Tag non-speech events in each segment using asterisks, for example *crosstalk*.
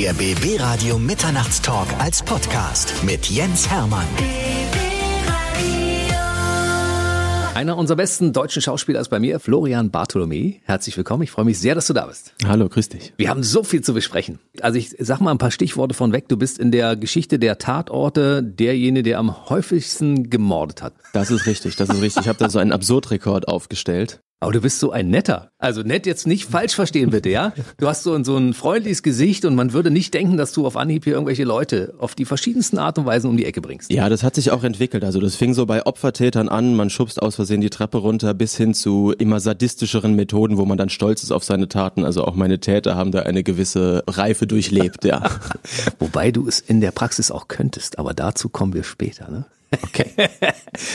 Der BB Radio Mitternachtstalk als Podcast mit Jens Hermann. Einer unserer besten deutschen Schauspieler ist bei mir, Florian Bartholomä. Herzlich willkommen. Ich freue mich sehr, dass du da bist. Hallo, grüß dich. Wir haben so viel zu besprechen. Also ich sag mal ein paar Stichworte von weg. Du bist in der Geschichte der Tatorte derjenige, der am häufigsten gemordet hat. Das ist richtig, das ist richtig. Ich habe da so einen Absurdrekord aufgestellt. Aber du bist so ein netter. Also nett jetzt nicht falsch verstehen bitte, ja? Du hast so ein, so ein freundliches Gesicht und man würde nicht denken, dass du auf Anhieb hier irgendwelche Leute auf die verschiedensten Art und Weisen um die Ecke bringst. Ja, das hat sich auch entwickelt. Also das fing so bei Opfertätern an, man schubst aus Versehen die Treppe runter, bis hin zu immer sadistischeren Methoden, wo man dann stolz ist auf seine Taten. Also auch meine Täter haben da eine gewisse Reife durchlebt, ja. *laughs* Wobei du es in der Praxis auch könntest, aber dazu kommen wir später, ne? Okay. *laughs*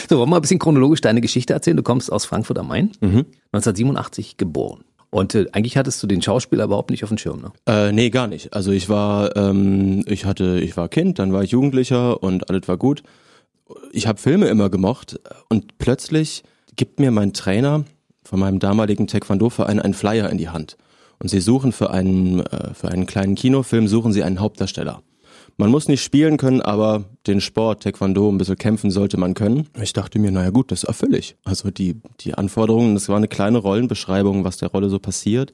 so, wollen wir mal ein bisschen chronologisch deine Geschichte erzählen? Du kommst aus Frankfurt am Main, mhm. 1987 geboren. Und äh, eigentlich hattest du den Schauspieler überhaupt nicht auf dem Schirm, ne? Äh, nee, gar nicht. Also ich war, ähm, ich hatte, ich war Kind, dann war ich Jugendlicher und alles war gut. Ich habe Filme immer gemocht und plötzlich gibt mir mein Trainer von meinem damaligen Taekwondo-Verein einen Flyer in die Hand. Und sie suchen für einen, äh, für einen kleinen Kinofilm, suchen sie einen Hauptdarsteller. Man muss nicht spielen können, aber den Sport, Taekwondo, ein bisschen kämpfen sollte man können. Ich dachte mir, naja gut, das erfülle ich. Also die, die Anforderungen, das war eine kleine Rollenbeschreibung, was der Rolle so passiert.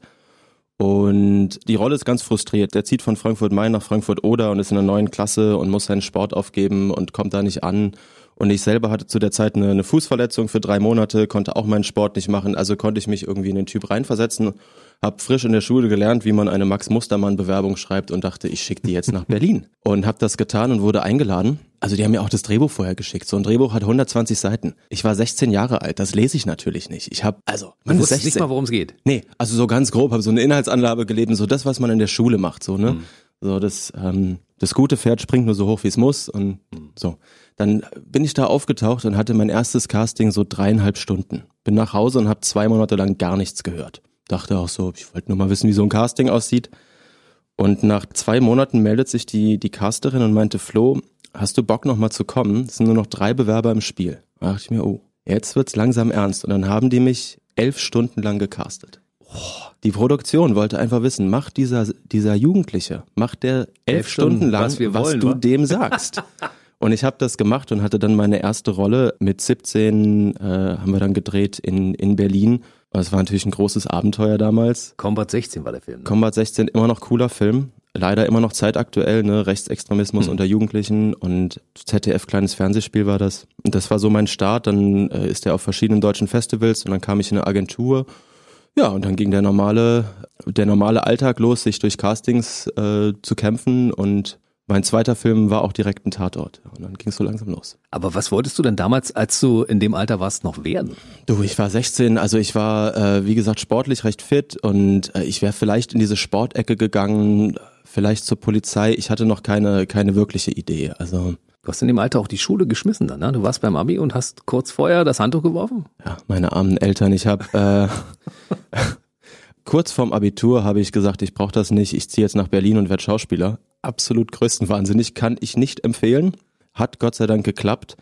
Und die Rolle ist ganz frustriert. Der zieht von Frankfurt Main nach Frankfurt Oder und ist in einer neuen Klasse und muss seinen Sport aufgeben und kommt da nicht an. Und ich selber hatte zu der Zeit eine, eine Fußverletzung für drei Monate, konnte auch meinen Sport nicht machen, also konnte ich mich irgendwie in den Typ reinversetzen habe frisch in der Schule gelernt, wie man eine Max Mustermann Bewerbung schreibt und dachte, ich schicke die jetzt nach Berlin *laughs* und habe das getan und wurde eingeladen. Also die haben mir auch das Drehbuch vorher geschickt. So ein Drehbuch hat 120 Seiten. Ich war 16 Jahre alt, das lese ich natürlich nicht. Ich habe also man wusste nicht mal, worum es geht. Nee, also so ganz grob habe so eine Inhaltsanlage gelesen, so das, was man in der Schule macht, so ne. Mhm. So das ähm, das gute Pferd springt nur so hoch, wie es muss und mhm. so. Dann bin ich da aufgetaucht und hatte mein erstes Casting so dreieinhalb Stunden. Bin nach Hause und habe zwei Monate lang gar nichts gehört dachte auch so, ich wollte nur mal wissen, wie so ein Casting aussieht. Und nach zwei Monaten meldet sich die, die Casterin und meinte, Flo, hast du Bock nochmal zu kommen? Es sind nur noch drei Bewerber im Spiel. Da dachte ich mir, oh, jetzt wird's langsam ernst. Und dann haben die mich elf Stunden lang gecastet. Die Produktion wollte einfach wissen, macht dieser, dieser Jugendliche, macht der elf, elf Stunden, Stunden, lang, was, was wollen, du wa? dem sagst. *laughs* Und ich habe das gemacht und hatte dann meine erste Rolle. Mit 17 äh, haben wir dann gedreht in, in Berlin es war natürlich ein großes Abenteuer damals. Combat 16 war der Film. Ne? Combat 16, immer noch cooler Film. Leider immer noch zeitaktuell, ne? Rechtsextremismus hm. unter Jugendlichen und ZDF kleines Fernsehspiel war das. Und das war so mein Start. Dann äh, ist er auf verschiedenen deutschen Festivals und dann kam ich in eine Agentur. Ja, und dann ging der normale, der normale Alltag los, sich durch Castings äh, zu kämpfen und mein zweiter Film war auch direkt ein Tatort. Und dann ging es so langsam los. Aber was wolltest du denn damals, als du in dem Alter warst, noch werden? Du, ich war 16, also ich war, äh, wie gesagt, sportlich recht fit und äh, ich wäre vielleicht in diese Sportecke gegangen, vielleicht zur Polizei. Ich hatte noch keine, keine wirkliche Idee. Also. Du hast in dem Alter auch die Schule geschmissen dann, ne? Du warst beim Abi und hast kurz vorher das Handtuch geworfen? Ja, meine armen Eltern. Ich habe äh, *laughs* kurz vorm Abitur habe ich gesagt, ich brauche das nicht. Ich ziehe jetzt nach Berlin und werde Schauspieler absolut größtenwahnsinnig, kann ich nicht empfehlen. Hat Gott sei Dank geklappt.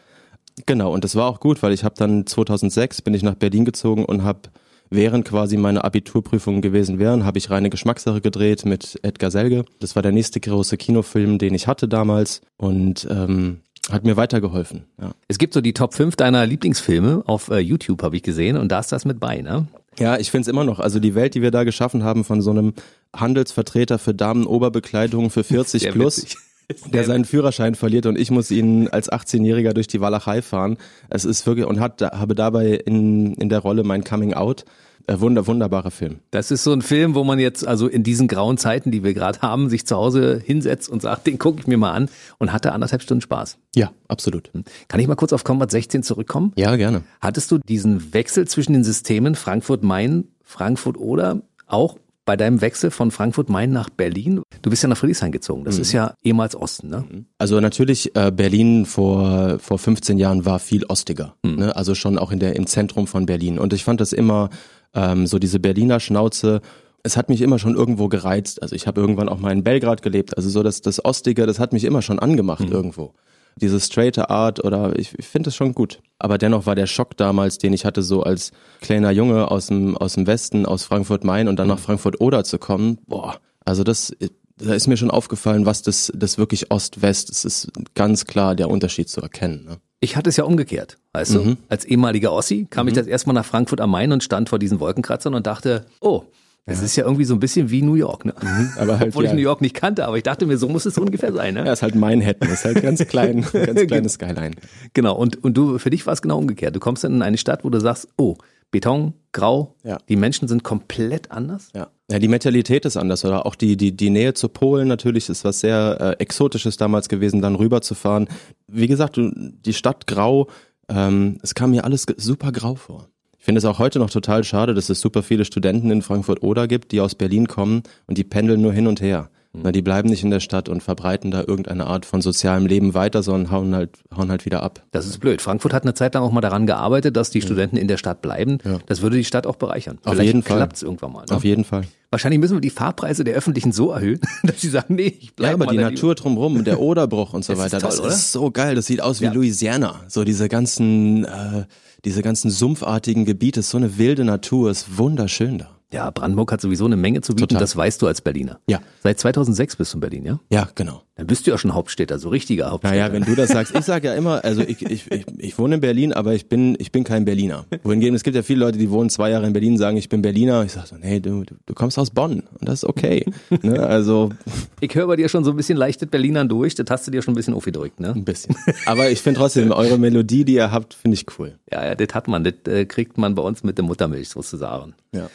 Genau, und das war auch gut, weil ich habe dann 2006 bin ich nach Berlin gezogen und habe während quasi meine Abiturprüfungen gewesen wären, habe ich reine Geschmackssache gedreht mit Edgar Selge. Das war der nächste große Kinofilm, den ich hatte damals und ähm, hat mir weitergeholfen. Ja. Es gibt so die Top 5 deiner Lieblingsfilme auf äh, YouTube, habe ich gesehen, und da ist das mit bei, ne? Ja, ich finde es immer noch. Also die Welt, die wir da geschaffen haben von so einem Handelsvertreter für Damenoberbekleidung für *laughs* 40 Sehr plus. Witzig *laughs* der seinen Führerschein verliert und ich muss ihn als 18-Jähriger durch die Walachei fahren. Es ist wirklich und hat habe dabei in in der Rolle mein Coming Out äh, wunder, wunderbarer Film. Das ist so ein Film, wo man jetzt also in diesen grauen Zeiten, die wir gerade haben, sich zu Hause hinsetzt und sagt, den gucke ich mir mal an und hatte anderthalb Stunden Spaß. Ja, absolut. Hm. Kann ich mal kurz auf Combat 16 zurückkommen? Ja, gerne. Hattest du diesen Wechsel zwischen den Systemen Frankfurt-Main, Frankfurt-Oder auch bei deinem Wechsel von Frankfurt-Main nach Berlin? Du bist ja nach Friedrichshain gezogen. Das mhm. ist ja ehemals Osten, ne? Mhm. Also natürlich, äh, Berlin vor, vor 15 Jahren war viel ostiger. Mhm. Ne? Also schon auch in der, im Zentrum von Berlin. Und ich fand das immer ähm, so diese Berliner Schnauze, es hat mich immer schon irgendwo gereizt. Also ich habe irgendwann auch mal in Belgrad gelebt. Also so das, das Ostige, das hat mich immer schon angemacht mhm. irgendwo. Diese straighte Art oder ich, ich finde es schon gut. Aber dennoch war der Schock damals, den ich hatte, so als kleiner Junge aus dem, aus dem Westen, aus Frankfurt-Main und dann mhm. nach Frankfurt-Oder zu kommen, boah, also das, da ist mir schon aufgefallen, was das, das wirklich Ost-West, es ist ganz klar der Unterschied zu erkennen. Ne? Ich hatte es ja umgekehrt, weißt du? Mhm. Als ehemaliger Ossi kam ich das erstmal nach Frankfurt am Main und stand vor diesen Wolkenkratzern und dachte, oh, das ist ja irgendwie so ein bisschen wie New York, ne? Aber halt, Obwohl ich ja. New York nicht kannte, aber ich dachte mir, so muss es ungefähr sein, ne? Ja, ist halt Manhattan, ist halt ganz klein, *laughs* ganz kleines Skyline. Genau. Und, und du, für dich war es genau umgekehrt. Du kommst dann in eine Stadt, wo du sagst, oh, Beton, grau, Ja. die Menschen sind komplett anders. Ja. ja, die Mentalität ist anders oder auch die, die, die Nähe zu Polen natürlich ist was sehr äh, Exotisches damals gewesen, dann rüberzufahren. Wie gesagt, die Stadt grau, ähm, es kam mir alles super grau vor. Ich finde es auch heute noch total schade, dass es super viele Studenten in Frankfurt-Oder gibt, die aus Berlin kommen und die pendeln nur hin und her. Na, die bleiben nicht in der Stadt und verbreiten da irgendeine Art von sozialem Leben weiter, sondern hauen halt, hauen halt wieder ab. Das ist blöd. Frankfurt hat eine Zeit lang auch mal daran gearbeitet, dass die Studenten in der Stadt bleiben. Das würde die Stadt auch bereichern. Auf Vielleicht jeden Fall. klappt es irgendwann mal. Ne? Auf jeden Fall. Wahrscheinlich müssen wir die Fahrpreise der Öffentlichen so erhöhen, *laughs* dass sie sagen, nee, ich bleibe Ja, aber die Natur drumherum, der Oderbruch und so Das ist weiter, toll, das oder? ist so geil. Das sieht aus wie Ja. Louisiana. So diese ganzen, äh, diese ganzen sumpfartigen Gebiete, ist so eine wilde Natur, ist wunderschön da. Ja, Brandenburg hat sowieso eine Menge zu bieten, Total. das weißt du als Berliner. Ja. Seit 2006 bist du in Berlin, ja? Ja, genau. Dann bist du ja schon Hauptstädter, so richtiger Hauptstädter. Naja, wenn du das sagst, ich sage ja immer, also ich, ich, ich, ich wohne in Berlin, aber ich bin, ich bin kein Berliner. Wohingegen, es gibt ja viele Leute, die wohnen zwei Jahre in Berlin, und sagen, ich bin Berliner. Ich sage so, nee, du, du, du kommst aus Bonn und das ist okay. ne? Also *laughs* Ich höre bei dir schon so ein bisschen leichtet Berlinern durch, das hast du dir schon ein bisschen aufgedrückt, ne? ein bisschen. Aber ich finde trotzdem, eure Melodie, die ihr habt, finde ich cool. Ja, ja, das hat man, das äh, kriegt man bei uns mit der Muttermilch sozusagen. Ja.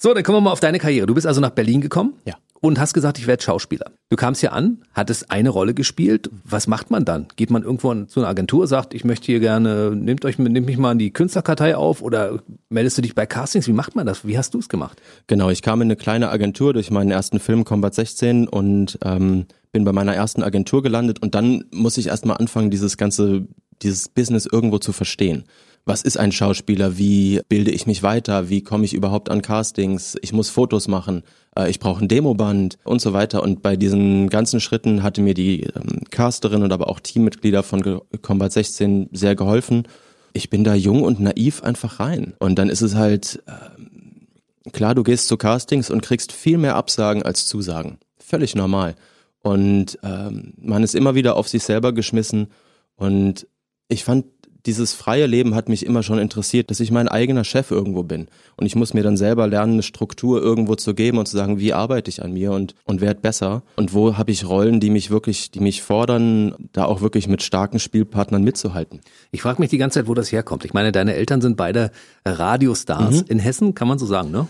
So, dann kommen wir mal auf deine Karriere. Du bist also nach Berlin gekommen Ja. Und hast gesagt, ich werde Schauspieler. Du kamst hier an, hattest eine Rolle gespielt. Was macht man dann? Geht man irgendwo an- zu einer Agentur, sagt, ich möchte hier gerne, nehmt euch, nehmt mich mal in die Künstlerkartei auf oder meldest du dich bei Castings? Wie macht man das? Wie hast du es gemacht? Genau, ich kam in eine kleine Agentur durch meinen ersten Film Combat 16 und ähm, bin bei meiner ersten Agentur gelandet und dann muss ich erstmal anfangen, dieses ganze, dieses Business irgendwo zu verstehen. Was ist ein Schauspieler? Wie bilde ich mich weiter? Wie komme ich überhaupt an Castings? Ich muss Fotos machen. Äh, ich brauche ein Demoband und so weiter. Und bei diesen ganzen Schritten hatte mir die ähm, Casterin und aber auch Teammitglieder von Combat 16 sehr geholfen. Ich bin da jung und naiv einfach rein. Und dann ist es halt, Klar, du gehst zu Castings und kriegst viel mehr Absagen als Zusagen. Völlig normal. Und ähm, man ist immer wieder auf sich selber geschmissen. Und ich fand, dieses freie Leben hat mich immer schon interessiert, dass ich mein eigener Chef irgendwo bin. Und ich muss mir dann selber lernen, eine Struktur irgendwo zu geben und zu sagen, wie arbeite ich an mir und, und werde besser. Und wo habe ich Rollen, die mich wirklich, die mich fordern, da auch wirklich mit starken Spielpartnern mitzuhalten. Ich frage mich die ganze Zeit, wo das herkommt. Ich meine, deine Eltern sind beide Radiostars in Hessen, kann man so sagen, ne?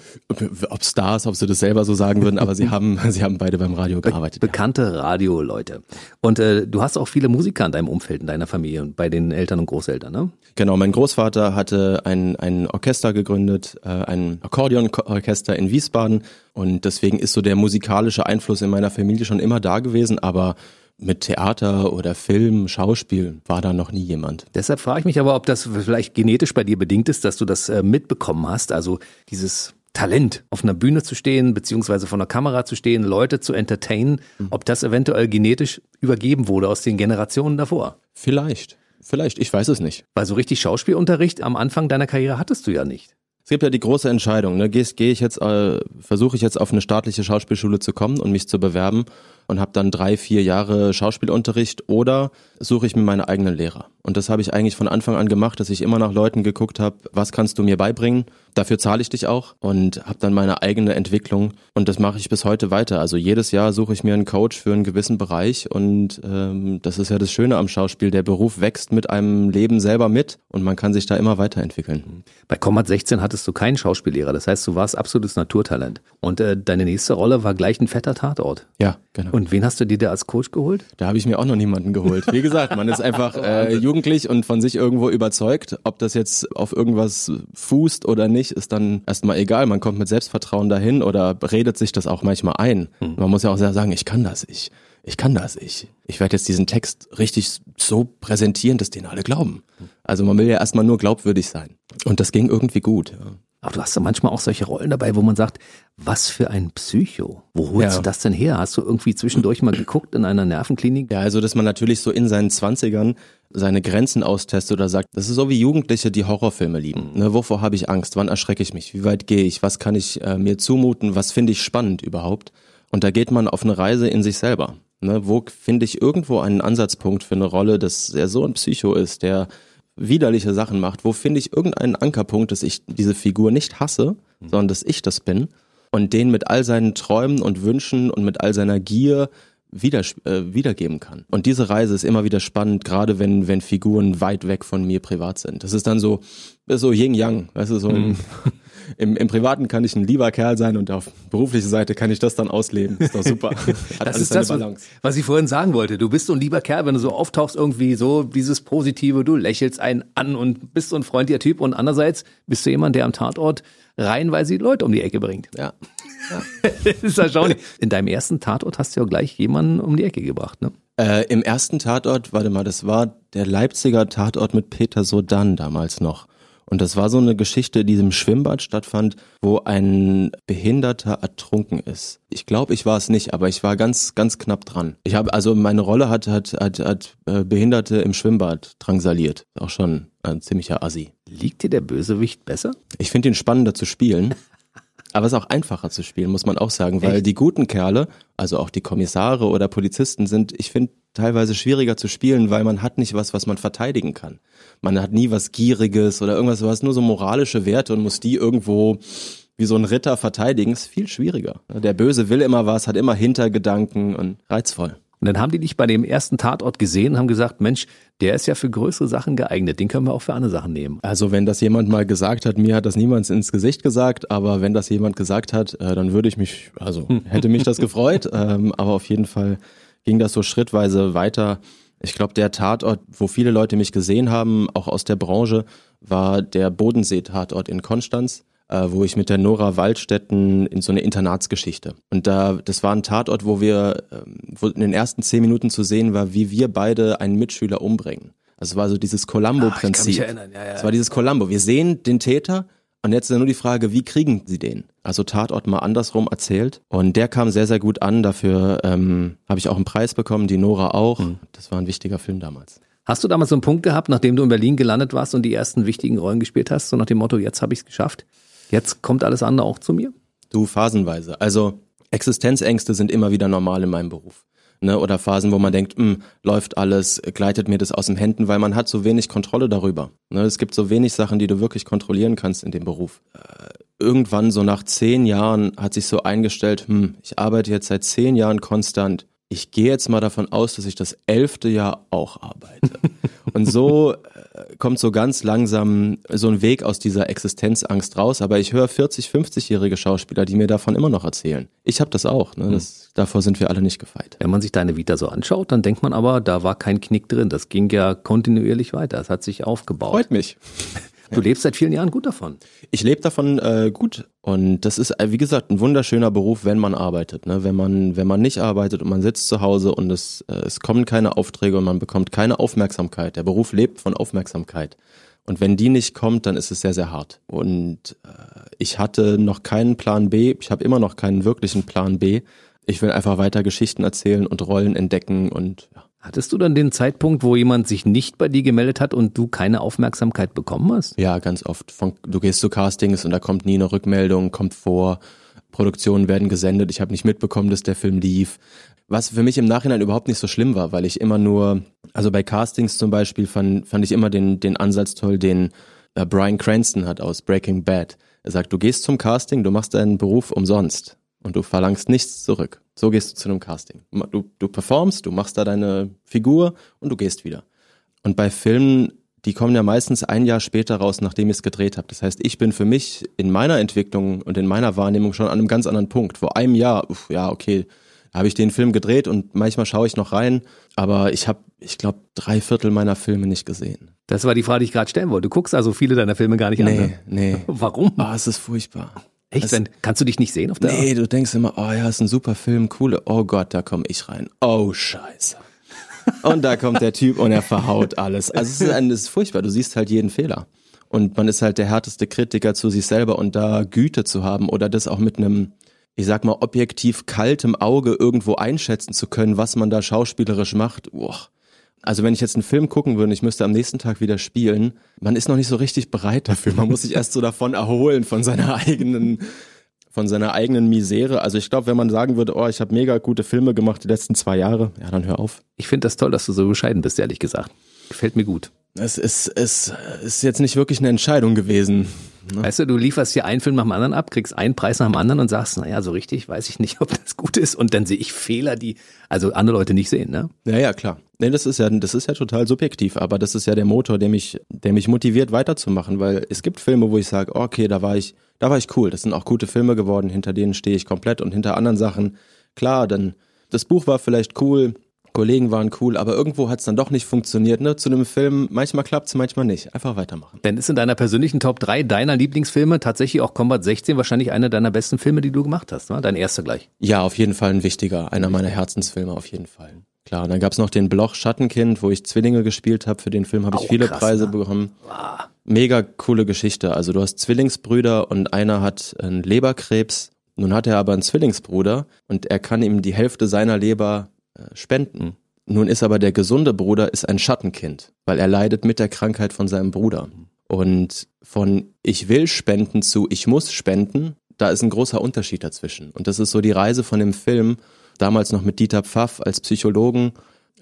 Ob Stars, ob sie das selber so sagen würden, aber sie *laughs* haben, sie haben beide beim Radio gearbeitet. Bekannte Radioleute. Und äh, du hast auch viele Musiker in deinem Umfeld, in deiner Familie und bei den Eltern und Großeltern, ne? Genau, mein Großvater hatte ein, ein Orchester gegründet, äh, ein Akkordeonorchester in Wiesbaden und deswegen ist so der musikalische Einfluss in meiner Familie schon immer da gewesen, aber mit Theater oder Film, Schauspiel war da noch nie jemand. Deshalb frage ich mich aber, ob das vielleicht genetisch bei dir bedingt ist, dass du das äh, mitbekommen hast. Also dieses Talent, auf einer Bühne zu stehen, beziehungsweise vor einer Kamera zu stehen, Leute zu entertainen, ob das eventuell genetisch übergeben wurde aus den Generationen davor. Vielleicht, vielleicht, ich weiß es nicht. Weil so richtig Schauspielunterricht am Anfang deiner Karriere hattest du ja nicht. Es gibt ja die große Entscheidung, ne? Gehe geh ich jetzt, äh, versuche ich jetzt auf eine staatliche Schauspielschule zu kommen und mich zu bewerben und habe dann drei, vier Jahre Schauspielunterricht oder suche ich mir meine eigenen Lehrer. Und das habe ich eigentlich von Anfang an gemacht, dass ich immer nach Leuten geguckt habe, was kannst du mir beibringen? Dafür zahle ich dich auch und habe dann meine eigene Entwicklung und das mache ich bis heute weiter. Also jedes Jahr suche ich mir einen Coach für einen gewissen Bereich und ähm, das ist ja das Schöne am Schauspiel. Der Beruf wächst mit einem Leben selber mit und man kann sich da immer weiterentwickeln. Bei Combat 16 hattest du keinen Schauspiellehrer, das heißt, du warst absolutes Naturtalent. Und äh, deine nächste Rolle war gleich ein fetter Tatort. Ja, genau. Und wen hast du dir da als Coach geholt? Da habe ich mir auch noch niemanden geholt. Wie gesagt, man ist einfach *laughs* äh, jugendlich und von sich irgendwo überzeugt. Ob das jetzt auf irgendwas fußt oder nicht, ist dann erstmal egal. Man kommt mit Selbstvertrauen dahin oder redet sich das auch manchmal ein. Man muss ja auch sehr sagen, ich kann das, ich, ich kann das, ich. Ich werde jetzt diesen Text richtig so präsentieren, dass den alle glauben. Also man will ja erstmal nur glaubwürdig sein. Und das ging irgendwie gut. Ja. Aber du hast ja manchmal auch solche Rollen dabei, wo man sagt, was für ein Psycho. Wo holst Ja. du das denn her? Hast du irgendwie zwischendurch mal geguckt in einer Nervenklinik? Ja, also dass man natürlich so in seinen Zwanzigern seine Grenzen austestet oder sagt, das ist so wie Jugendliche, die Horrorfilme lieben. Ne, wovor habe ich Angst? Wann erschrecke ich mich? Wie weit gehe ich? Was kann ich äh, mir zumuten? Was finde ich spannend überhaupt? Und da geht man auf eine Reise in sich selber. Ne? Wo finde ich irgendwo einen Ansatzpunkt für eine Rolle, dass er so ein Psycho ist, der widerliche Sachen macht? Wo finde ich irgendeinen Ankerpunkt, dass ich diese Figur nicht hasse, mhm. sondern dass ich das bin? Und den mit all seinen Träumen und Wünschen und mit all seiner Gier wieder, äh, wiedergeben kann. Und diese Reise ist immer wieder spannend, gerade wenn, wenn Figuren weit weg von mir privat sind. Das ist dann so, so Yin-Yang, weißt du, so mhm. *laughs* im, im Privaten kann ich ein lieber Kerl sein und auf beruflicher Seite kann ich das dann ausleben. Ist doch super. *laughs* das ist das, Balance. was ich vorhin sagen wollte. Du bist so ein lieber Kerl, wenn du so auftauchst, irgendwie so dieses Positive, du lächelst einen an und bist so ein freundlicher Typ und andererseits bist du jemand, der am Tatort reihenweise die Leute um die Ecke bringt. Ja. ja. *laughs* das ist erstaunlich. In deinem ersten Tatort hast du ja gleich jemanden um die Ecke gebracht, ne? Äh, Im ersten Tatort, warte mal, das war der Leipziger Tatort mit Peter Sodan damals noch. Und das war so eine Geschichte, die im Schwimmbad stattfand, wo ein Behinderter ertrunken ist. Ich glaube, ich war es nicht, aber ich war ganz, ganz knapp dran. Ich habe also meine Rolle hat hat hat, hat äh, Behinderte im Schwimmbad drangsaliert. Auch schon ein ziemlicher Assi. Liegt dir der Bösewicht besser? Ich finde ihn spannender zu spielen. *laughs* Aber es ist auch einfacher zu spielen, muss man auch sagen, weil Echt? die guten Kerle, also auch die Kommissare oder Polizisten sind, ich finde, teilweise schwieriger zu spielen, weil man hat nicht was, was man verteidigen kann. Man hat nie was Gieriges oder irgendwas, du hast nur so moralische Werte und muss die irgendwo wie so ein Ritter verteidigen, ist viel schwieriger. Der Böse will immer was, hat immer Hintergedanken und reizvoll. Und dann haben die dich bei dem ersten Tatort gesehen und haben gesagt, Mensch, der ist ja für größere Sachen geeignet, den können wir auch für andere Sachen nehmen. Also wenn das jemand mal gesagt hat, mir hat das niemand ins Gesicht gesagt, aber wenn das jemand gesagt hat, äh, dann würde ich mich, also *laughs* hätte mich das gefreut, ähm, aber auf jeden Fall ging das so schrittweise weiter. Ich glaube, der Tatort, wo viele Leute mich gesehen haben, auch aus der Branche, war der Bodensee-Tatort in Konstanz äh, wo ich mit der Nora Waldstätten in so eine Internatsgeschichte. Und da, das war ein Tatort, wo wir, ähm, wo in den ersten zehn Minuten zu sehen war, wie wir beide einen Mitschüler umbringen. Also es war so dieses Columbo-Prinzip. Ah, ja, ja. Es war dieses Columbo. Wir sehen den Täter und jetzt ist nur die Frage, wie kriegen sie den? Also Tatort mal andersrum erzählt. Und der kam sehr, sehr gut an. Dafür ähm, habe ich auch einen Preis bekommen, die Nora auch. Mhm. Das war ein wichtiger Film damals. Hast du damals so einen Punkt gehabt, nachdem du in Berlin gelandet warst und die ersten wichtigen Rollen gespielt hast, so nach dem Motto, jetzt habe ich es geschafft? Jetzt kommt alles andere auch zu mir? Du, phasenweise. Also Existenzängste sind immer wieder normal in meinem Beruf. Ne, oder Phasen, wo man denkt, hm, läuft alles, gleitet mir das aus den Händen, weil man hat so wenig Kontrolle darüber. Ne, es gibt so wenig Sachen, die du wirklich kontrollieren kannst in dem Beruf. Äh, irgendwann so nach zehn Jahren hat sich so eingestellt, hm, ich arbeite jetzt seit zehn Jahren konstant ich gehe jetzt mal davon aus, dass ich das elfte Jahr auch arbeite. *laughs* Und so äh, kommt so ganz langsam so ein Weg aus dieser Existenzangst raus. Aber ich höre 40, 50-jährige Schauspieler, die mir davon immer noch erzählen. Ich habe das auch. Ne? Das, hm. davor sind wir alle nicht gefeit. Wenn man sich deine Vita so anschaut, dann denkt man aber, da war kein Knick drin. Das ging ja kontinuierlich weiter. Es hat sich aufgebaut. Freut mich. *laughs* Du lebst seit vielen Jahren gut davon. Ich lebe davon äh, gut und das ist äh, wie gesagt ein wunderschöner Beruf, wenn man arbeitet. Ne? Wenn man wenn man nicht arbeitet und man sitzt zu Hause und es äh, es kommen keine Aufträge und man bekommt keine Aufmerksamkeit. Der Beruf lebt von Aufmerksamkeit. Und wenn die nicht kommt, dann ist es sehr, sehr hart. Und äh, ich hatte noch keinen Plan B. Ich habe immer noch keinen wirklichen Plan B. Ich will einfach weiter Geschichten erzählen und Rollen entdecken und ja. Hattest du dann den Zeitpunkt, wo jemand sich nicht bei dir gemeldet hat und du keine Aufmerksamkeit bekommen hast? Ja, ganz oft. Von, du gehst zu Castings und da kommt nie eine Rückmeldung, kommt vor, Produktionen werden gesendet, ich habe nicht mitbekommen, dass der Film lief. Was für mich im Nachhinein überhaupt nicht so schlimm war, weil ich immer nur, also bei Castings zum Beispiel fand, fand ich immer den, den Ansatz toll, den äh, Brian Cranston hat aus Breaking Bad. Er sagt, du gehst zum Casting, du machst deinen Beruf umsonst und du verlangst nichts zurück. So gehst du zu einem Casting. Du, du performst, du machst da deine Figur und du gehst wieder. Und bei Filmen, die kommen ja meistens ein Jahr später raus, nachdem ich es gedreht habe. Das heißt, ich bin für mich in meiner Entwicklung und in meiner Wahrnehmung schon an einem ganz anderen Punkt. Vor einem Jahr, uff, ja, okay, habe ich den Film gedreht und manchmal schaue ich noch rein, aber ich habe, ich glaube, drei Viertel meiner Filme nicht gesehen. Das war die Frage, die ich gerade stellen wollte. Du guckst also viele deiner Filme gar nicht nee, an. Nee, nee. *laughs* Warum? Ah, es ist furchtbar. Echt? Also, kannst du dich nicht sehen auf der Nee, du denkst immer, oh ja, ist ein super Film, coole. Oh Gott, da komme ich rein. Oh Scheiße. und da kommt der Typ und er verhaut alles. Also es ist, ein, es ist furchtbar, du siehst halt jeden Fehler. Und man ist halt der härteste Kritiker zu sich selber und da Güte zu haben oder das auch mit einem, ich sag mal, objektiv kaltem Auge irgendwo einschätzen zu können, was man da schauspielerisch macht. Boah also wenn ich jetzt einen Film gucken würde, ich müsste am nächsten Tag wieder spielen, man ist noch nicht so richtig bereit dafür. Man muss sich erst so davon erholen, von seiner *laughs* eigenen, von seiner eigenen Misere. Also ich glaube, wenn man sagen würde, oh, ich habe mega gute Filme gemacht die letzten zwei Jahre, ja, dann hör auf. Ich finde das toll, dass du so bescheiden bist, ehrlich gesagt. Gefällt mir gut. Es ist, es ist jetzt nicht wirklich eine Entscheidung gewesen. Ne? Weißt du, du lieferst hier einen Film nach dem anderen ab, kriegst einen Preis nach dem anderen und sagst, naja, so richtig weiß ich nicht, *laughs* ob das gut ist. Und dann sehe ich Fehler, die also andere Leute nicht sehen, ne? Ja, ja, klar. Nee, das ist ja, das ist ja total subjektiv, aber das ist ja der Motor, der mich, der mich motiviert weiterzumachen, weil es gibt Filme, wo ich sage, okay, da war ich, da war ich cool. Das sind auch gute Filme geworden, hinter denen stehe ich komplett und hinter anderen Sachen, klar, dann, das Buch war vielleicht cool, Kollegen waren cool, aber irgendwo hat es dann doch nicht funktioniert. Ne? Zu einem Film, manchmal klappt es, manchmal nicht. Einfach weitermachen. Dann ist in deiner persönlichen Top 3 deiner Lieblingsfilme tatsächlich auch Combat 16 wahrscheinlich einer deiner besten Filme, die du gemacht hast. Ne? Dein erster gleich. Ja, auf jeden Fall ein wichtiger. Einer meiner Herzensfilme auf jeden Fall. Klar, und dann gab's noch den Bloch Schattenkind, wo ich Zwillinge gespielt habe. Für den Film habe ich viele krass, Preise ne? bekommen. Mega coole Geschichte. Also du hast Zwillingsbrüder und einer hat einen Leberkrebs. Nun hat er aber einen Zwillingsbruder und er kann ihm die Hälfte seiner Leber äh, spenden. Nun ist aber der gesunde Bruder ist ein Schattenkind, weil er leidet mit der Krankheit von seinem Bruder. Und von ich will spenden zu ich muss spenden, da ist ein großer Unterschied dazwischen. Und das ist so die Reise von dem Film, damals noch mit Dieter Pfaff als Psychologen,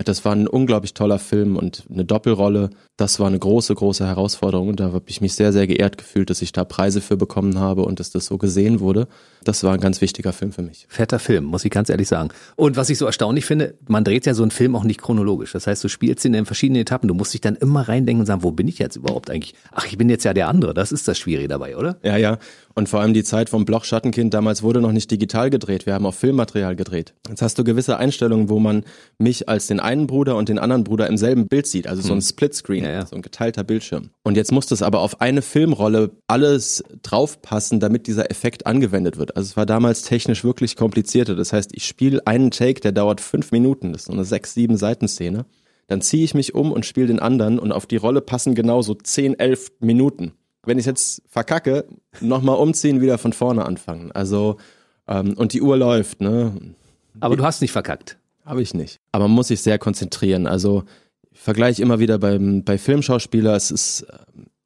das war ein unglaublich toller Film und eine Doppelrolle. Das war eine große, große Herausforderung und da habe ich mich sehr, sehr geehrt gefühlt, dass ich da Preise für bekommen habe und dass das so gesehen wurde. Das war ein ganz wichtiger Film für mich. Fetter Film, muss ich ganz ehrlich sagen. Und was ich so erstaunlich finde, man dreht ja so einen Film auch nicht chronologisch. Das heißt, du spielst ihn in verschiedenen Etappen. Du musst dich dann immer reindenken und sagen, wo bin ich jetzt überhaupt eigentlich? Ach, ich bin jetzt ja der andere. Das ist das Schwierige dabei, oder? Ja, ja. Und vor allem die Zeit vom Bloch Schattenkind, damals wurde noch nicht digital gedreht. Wir haben auch Filmmaterial gedreht. Jetzt hast du gewisse Einstellungen, wo man mich als den einen Bruder und den anderen Bruder im selben Bild sieht. Also so ein hm. Splitscreen, ja, ja. so ein geteilter Bildschirm. Und jetzt muss das aber auf eine Filmrolle alles draufpassen, damit dieser Effekt angewendet wird. Also es war damals technisch wirklich komplizierter. Das heißt, ich spiele einen Take, der dauert fünf Minuten. Das ist so eine sechs, sieben Seiten Szene. Dann ziehe ich mich um und spiele den anderen und auf die Rolle passen genau so zehn, elf Minuten wenn ich jetzt verkacke, nochmal umziehen, wieder von vorne anfangen. Also, ähm, und die Uhr läuft, ne? Aber du hast nicht verkackt. Habe ich nicht. Aber man muss sich sehr konzentrieren. Also, ich vergleiche immer wieder beim, bei Filmschauspieler, es ist äh,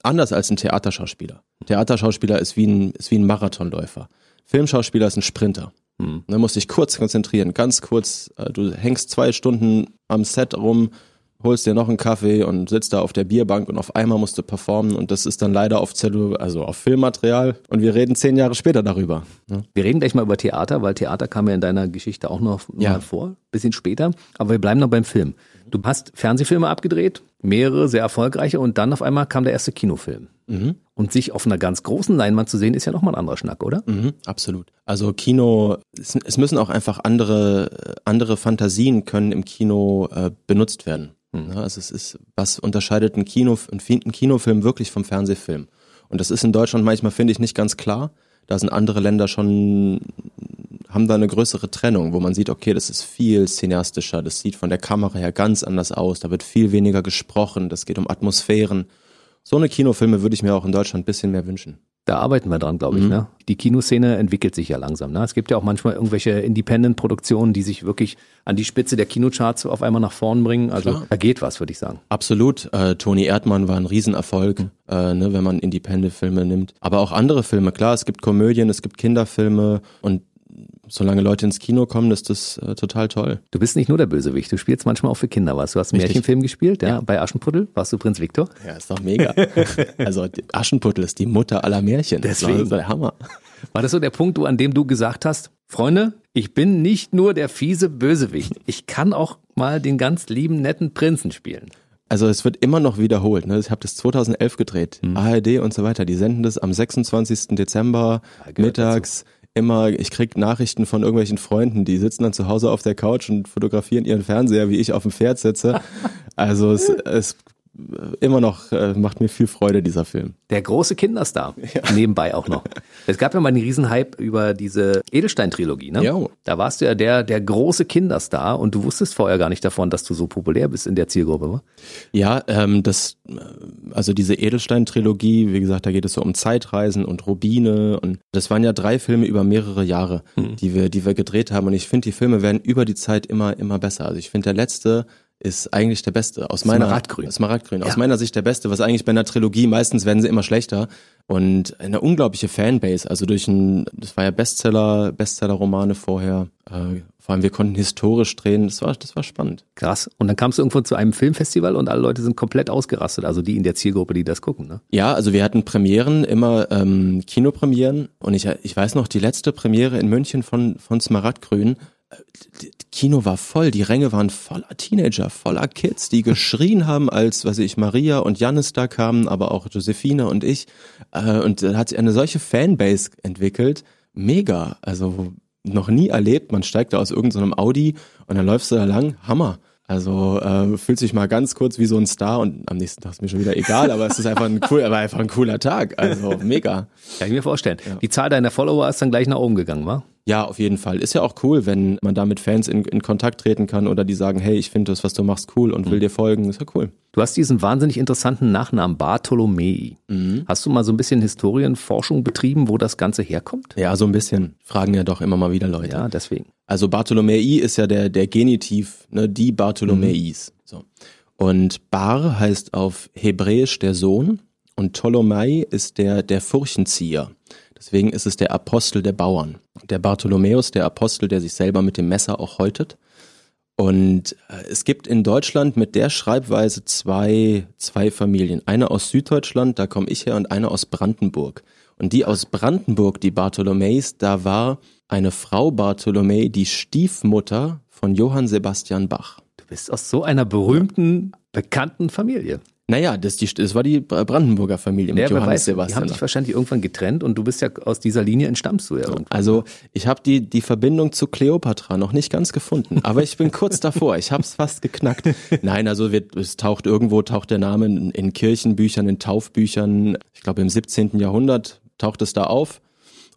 anders als ein Theaterschauspieler. Theaterschauspieler ist wie ein, ist wie ein Marathonläufer. Filmschauspieler ist ein Sprinter. Hm. Da musst dich kurz konzentrieren, ganz kurz. Äh, du hängst zwei Stunden am Set rum, holst dir noch einen Kaffee und sitzt da auf der Bierbank und auf einmal musst du performen und das ist dann leider auf Zellu, also auf Filmmaterial und wir reden zehn Jahre später darüber. Ne? Wir reden gleich mal über Theater, weil Theater kam ja in deiner Geschichte auch noch ja. mal vor, bisschen später, aber wir bleiben noch beim Film. Du hast Fernsehfilme abgedreht, mehrere, sehr erfolgreiche und dann auf einmal kam der erste Kinofilm. Mhm. Und sich auf einer ganz großen Leinwand zu sehen, ist ja nochmal ein anderer Schnack, oder? Mhm, absolut. Also Kino, es, es, müssen auch einfach andere, andere Fantasien können im Kino äh, benutzt werden. Mhm. Also es ist, was unterscheidet ein Kino, ein Kinofilm wirklich vom Fernsehfilm? Und das ist in Deutschland manchmal, finde ich, nicht ganz klar. Da sind andere Länder schon, haben da eine größere Trennung, wo man sieht, okay, das ist viel cineastischer, das sieht von der Kamera her ganz anders aus, da wird viel weniger gesprochen, das geht um Atmosphären. So eine Kinofilme würde ich mir auch in Deutschland ein bisschen mehr wünschen. Da arbeiten wir dran, glaube ich. Mhm. Ne? Die Kinoszene entwickelt sich ja langsam. Ne? Es gibt ja auch manchmal irgendwelche Independent-Produktionen, die sich wirklich an die Spitze der Kinocharts auf einmal nach vorn bringen. Also Klar. da geht was, würde ich sagen. Absolut. Äh, Toni Erdmann war ein Riesenerfolg, mhm. äh, ne, wenn man Independent-Filme nimmt. Aber auch andere Filme. Klar, es gibt Komödien, es gibt Kinderfilme und solange Leute ins Kino kommen, ist das äh, total toll. Du bist nicht nur der Bösewicht, du spielst manchmal auch für Kinder was. Du hast einen Märchenfilm gespielt, ja, ja, bei Aschenputtel warst du Prinz Viktor. Ja, ist doch mega. *laughs* also Aschenputtel ist die Mutter aller Märchen. Deswegen. Das ist der Hammer. War das so der Punkt, an dem du gesagt hast, Freunde, ich bin nicht nur der fiese Bösewicht, ich kann auch mal den ganz lieben, netten Prinzen spielen. Also es wird immer noch wiederholt. Ne? Ich habe das 2011 gedreht, hm. ARD und so weiter. Die senden das am 26. Dezember mittags. Dazu immer, ich krieg Nachrichten von irgendwelchen Freunden, die sitzen dann zu Hause auf der Couch und fotografieren ihren Fernseher, wie ich auf dem Pferd sitze. Also es, es immer noch äh, macht mir viel Freude dieser Film. Der große Kinderstar *laughs* ja. nebenbei auch noch. Es gab ja mal einen Riesenhype über diese Edelstein-Trilogie, ne? Jo. Da warst du ja der der große Kinderstar und du wusstest vorher gar nicht davon, dass du so populär bist in der Zielgruppe, oder? Ja, ähm, das also diese Edelstein-Trilogie, wie gesagt, da geht es so um Zeitreisen und Rubine und das waren ja drei Filme über mehrere Jahre, mhm. die wir die wir gedreht haben und ich finde die Filme werden über die Zeit immer immer besser. Also ich finde der letzte ist eigentlich der beste. Aus meiner Smaragdgrün. Smaragdgrün. Ja. Aus meiner Sicht der beste, was eigentlich bei einer Trilogie, meistens werden sie immer schlechter. Und eine unglaubliche Fanbase. Also durch ein, das war ja Bestseller, Bestseller-Romane vorher. Äh, vor allem wir konnten historisch drehen. Das war, das war spannend. Krass. Und dann kamst du irgendwo zu einem Filmfestival und alle Leute sind komplett ausgerastet. Also die in der Zielgruppe, die das gucken, ne? Ja, also wir hatten Premieren, immer ähm, Kinopremieren. Und ich, ich weiß noch, die letzte Premiere in München von, von Smaragdgrün, Kino war voll, die Ränge waren voller Teenager, voller Kids, die geschrien haben, als, weiß ich, Maria und Janis da kamen, aber auch Josephine und ich. Äh, und da hat sich eine solche Fanbase entwickelt. Mega. Also noch nie erlebt. Man steigt da aus irgendeinem Audi und dann läufst du da lang. Hammer. Also äh, fühlt sich mal ganz kurz wie so ein Star und am nächsten Tag ist mir schon wieder egal, aber es ist einfach ein cool, aber einfach ein cooler Tag. Also mega. Kann ich mir vorstellen. Die Zahl deiner Follower ist dann gleich nach oben gegangen, wa? Ja, auf jeden Fall. Ist ja auch cool, wenn man da mit Fans in, in Kontakt treten kann oder die sagen, hey, ich finde das, was du machst, cool und will dir folgen. Ist ja cool. Du hast diesen wahnsinnig interessanten Nachnamen Bartholomei. Hast du mal so ein bisschen Historienforschung betrieben, wo das Ganze herkommt? Ja, so ein bisschen. Fragen ja doch immer mal wieder Leute. Ja, deswegen. Also Bartholomei ist ja der, der Genitiv, ne, die Bartholomäis. So. Und Bar heißt auf Hebräisch der Sohn und Ptolomei ist der, der Furchenzieher. Deswegen ist es der Apostel der Bauern. Der Bartholomäus, der Apostel, der sich selber mit dem Messer auch häutet. Und äh, es gibt in Deutschland mit der Schreibweise zwei, zwei Familien. Eine aus Süddeutschland, da komme ich her, und eine aus Brandenburg. Und die aus Brandenburg, die Bartholomäis, da war eine Frau Bartholomä, die Stiefmutter von Johann Sebastian Bach. Du bist aus so einer berühmten, bekannten Familie. Naja, das, die, das war die Brandenburger Familie mit Ja, Johannes weiß, die haben Sebastian sich wahrscheinlich irgendwann getrennt und du bist ja aus dieser Linie entstammst du ja irgendwann. Also ich habe die, die Verbindung zu Cleopatra noch nicht ganz gefunden, aber ich bin kurz *laughs* davor. Ich habe es fast geknackt. Nein, also wird, es taucht irgendwo taucht der Name in, in Kirchenbüchern, in Taufbüchern. Ich glaube im 17. Jahrhundert taucht es da auf.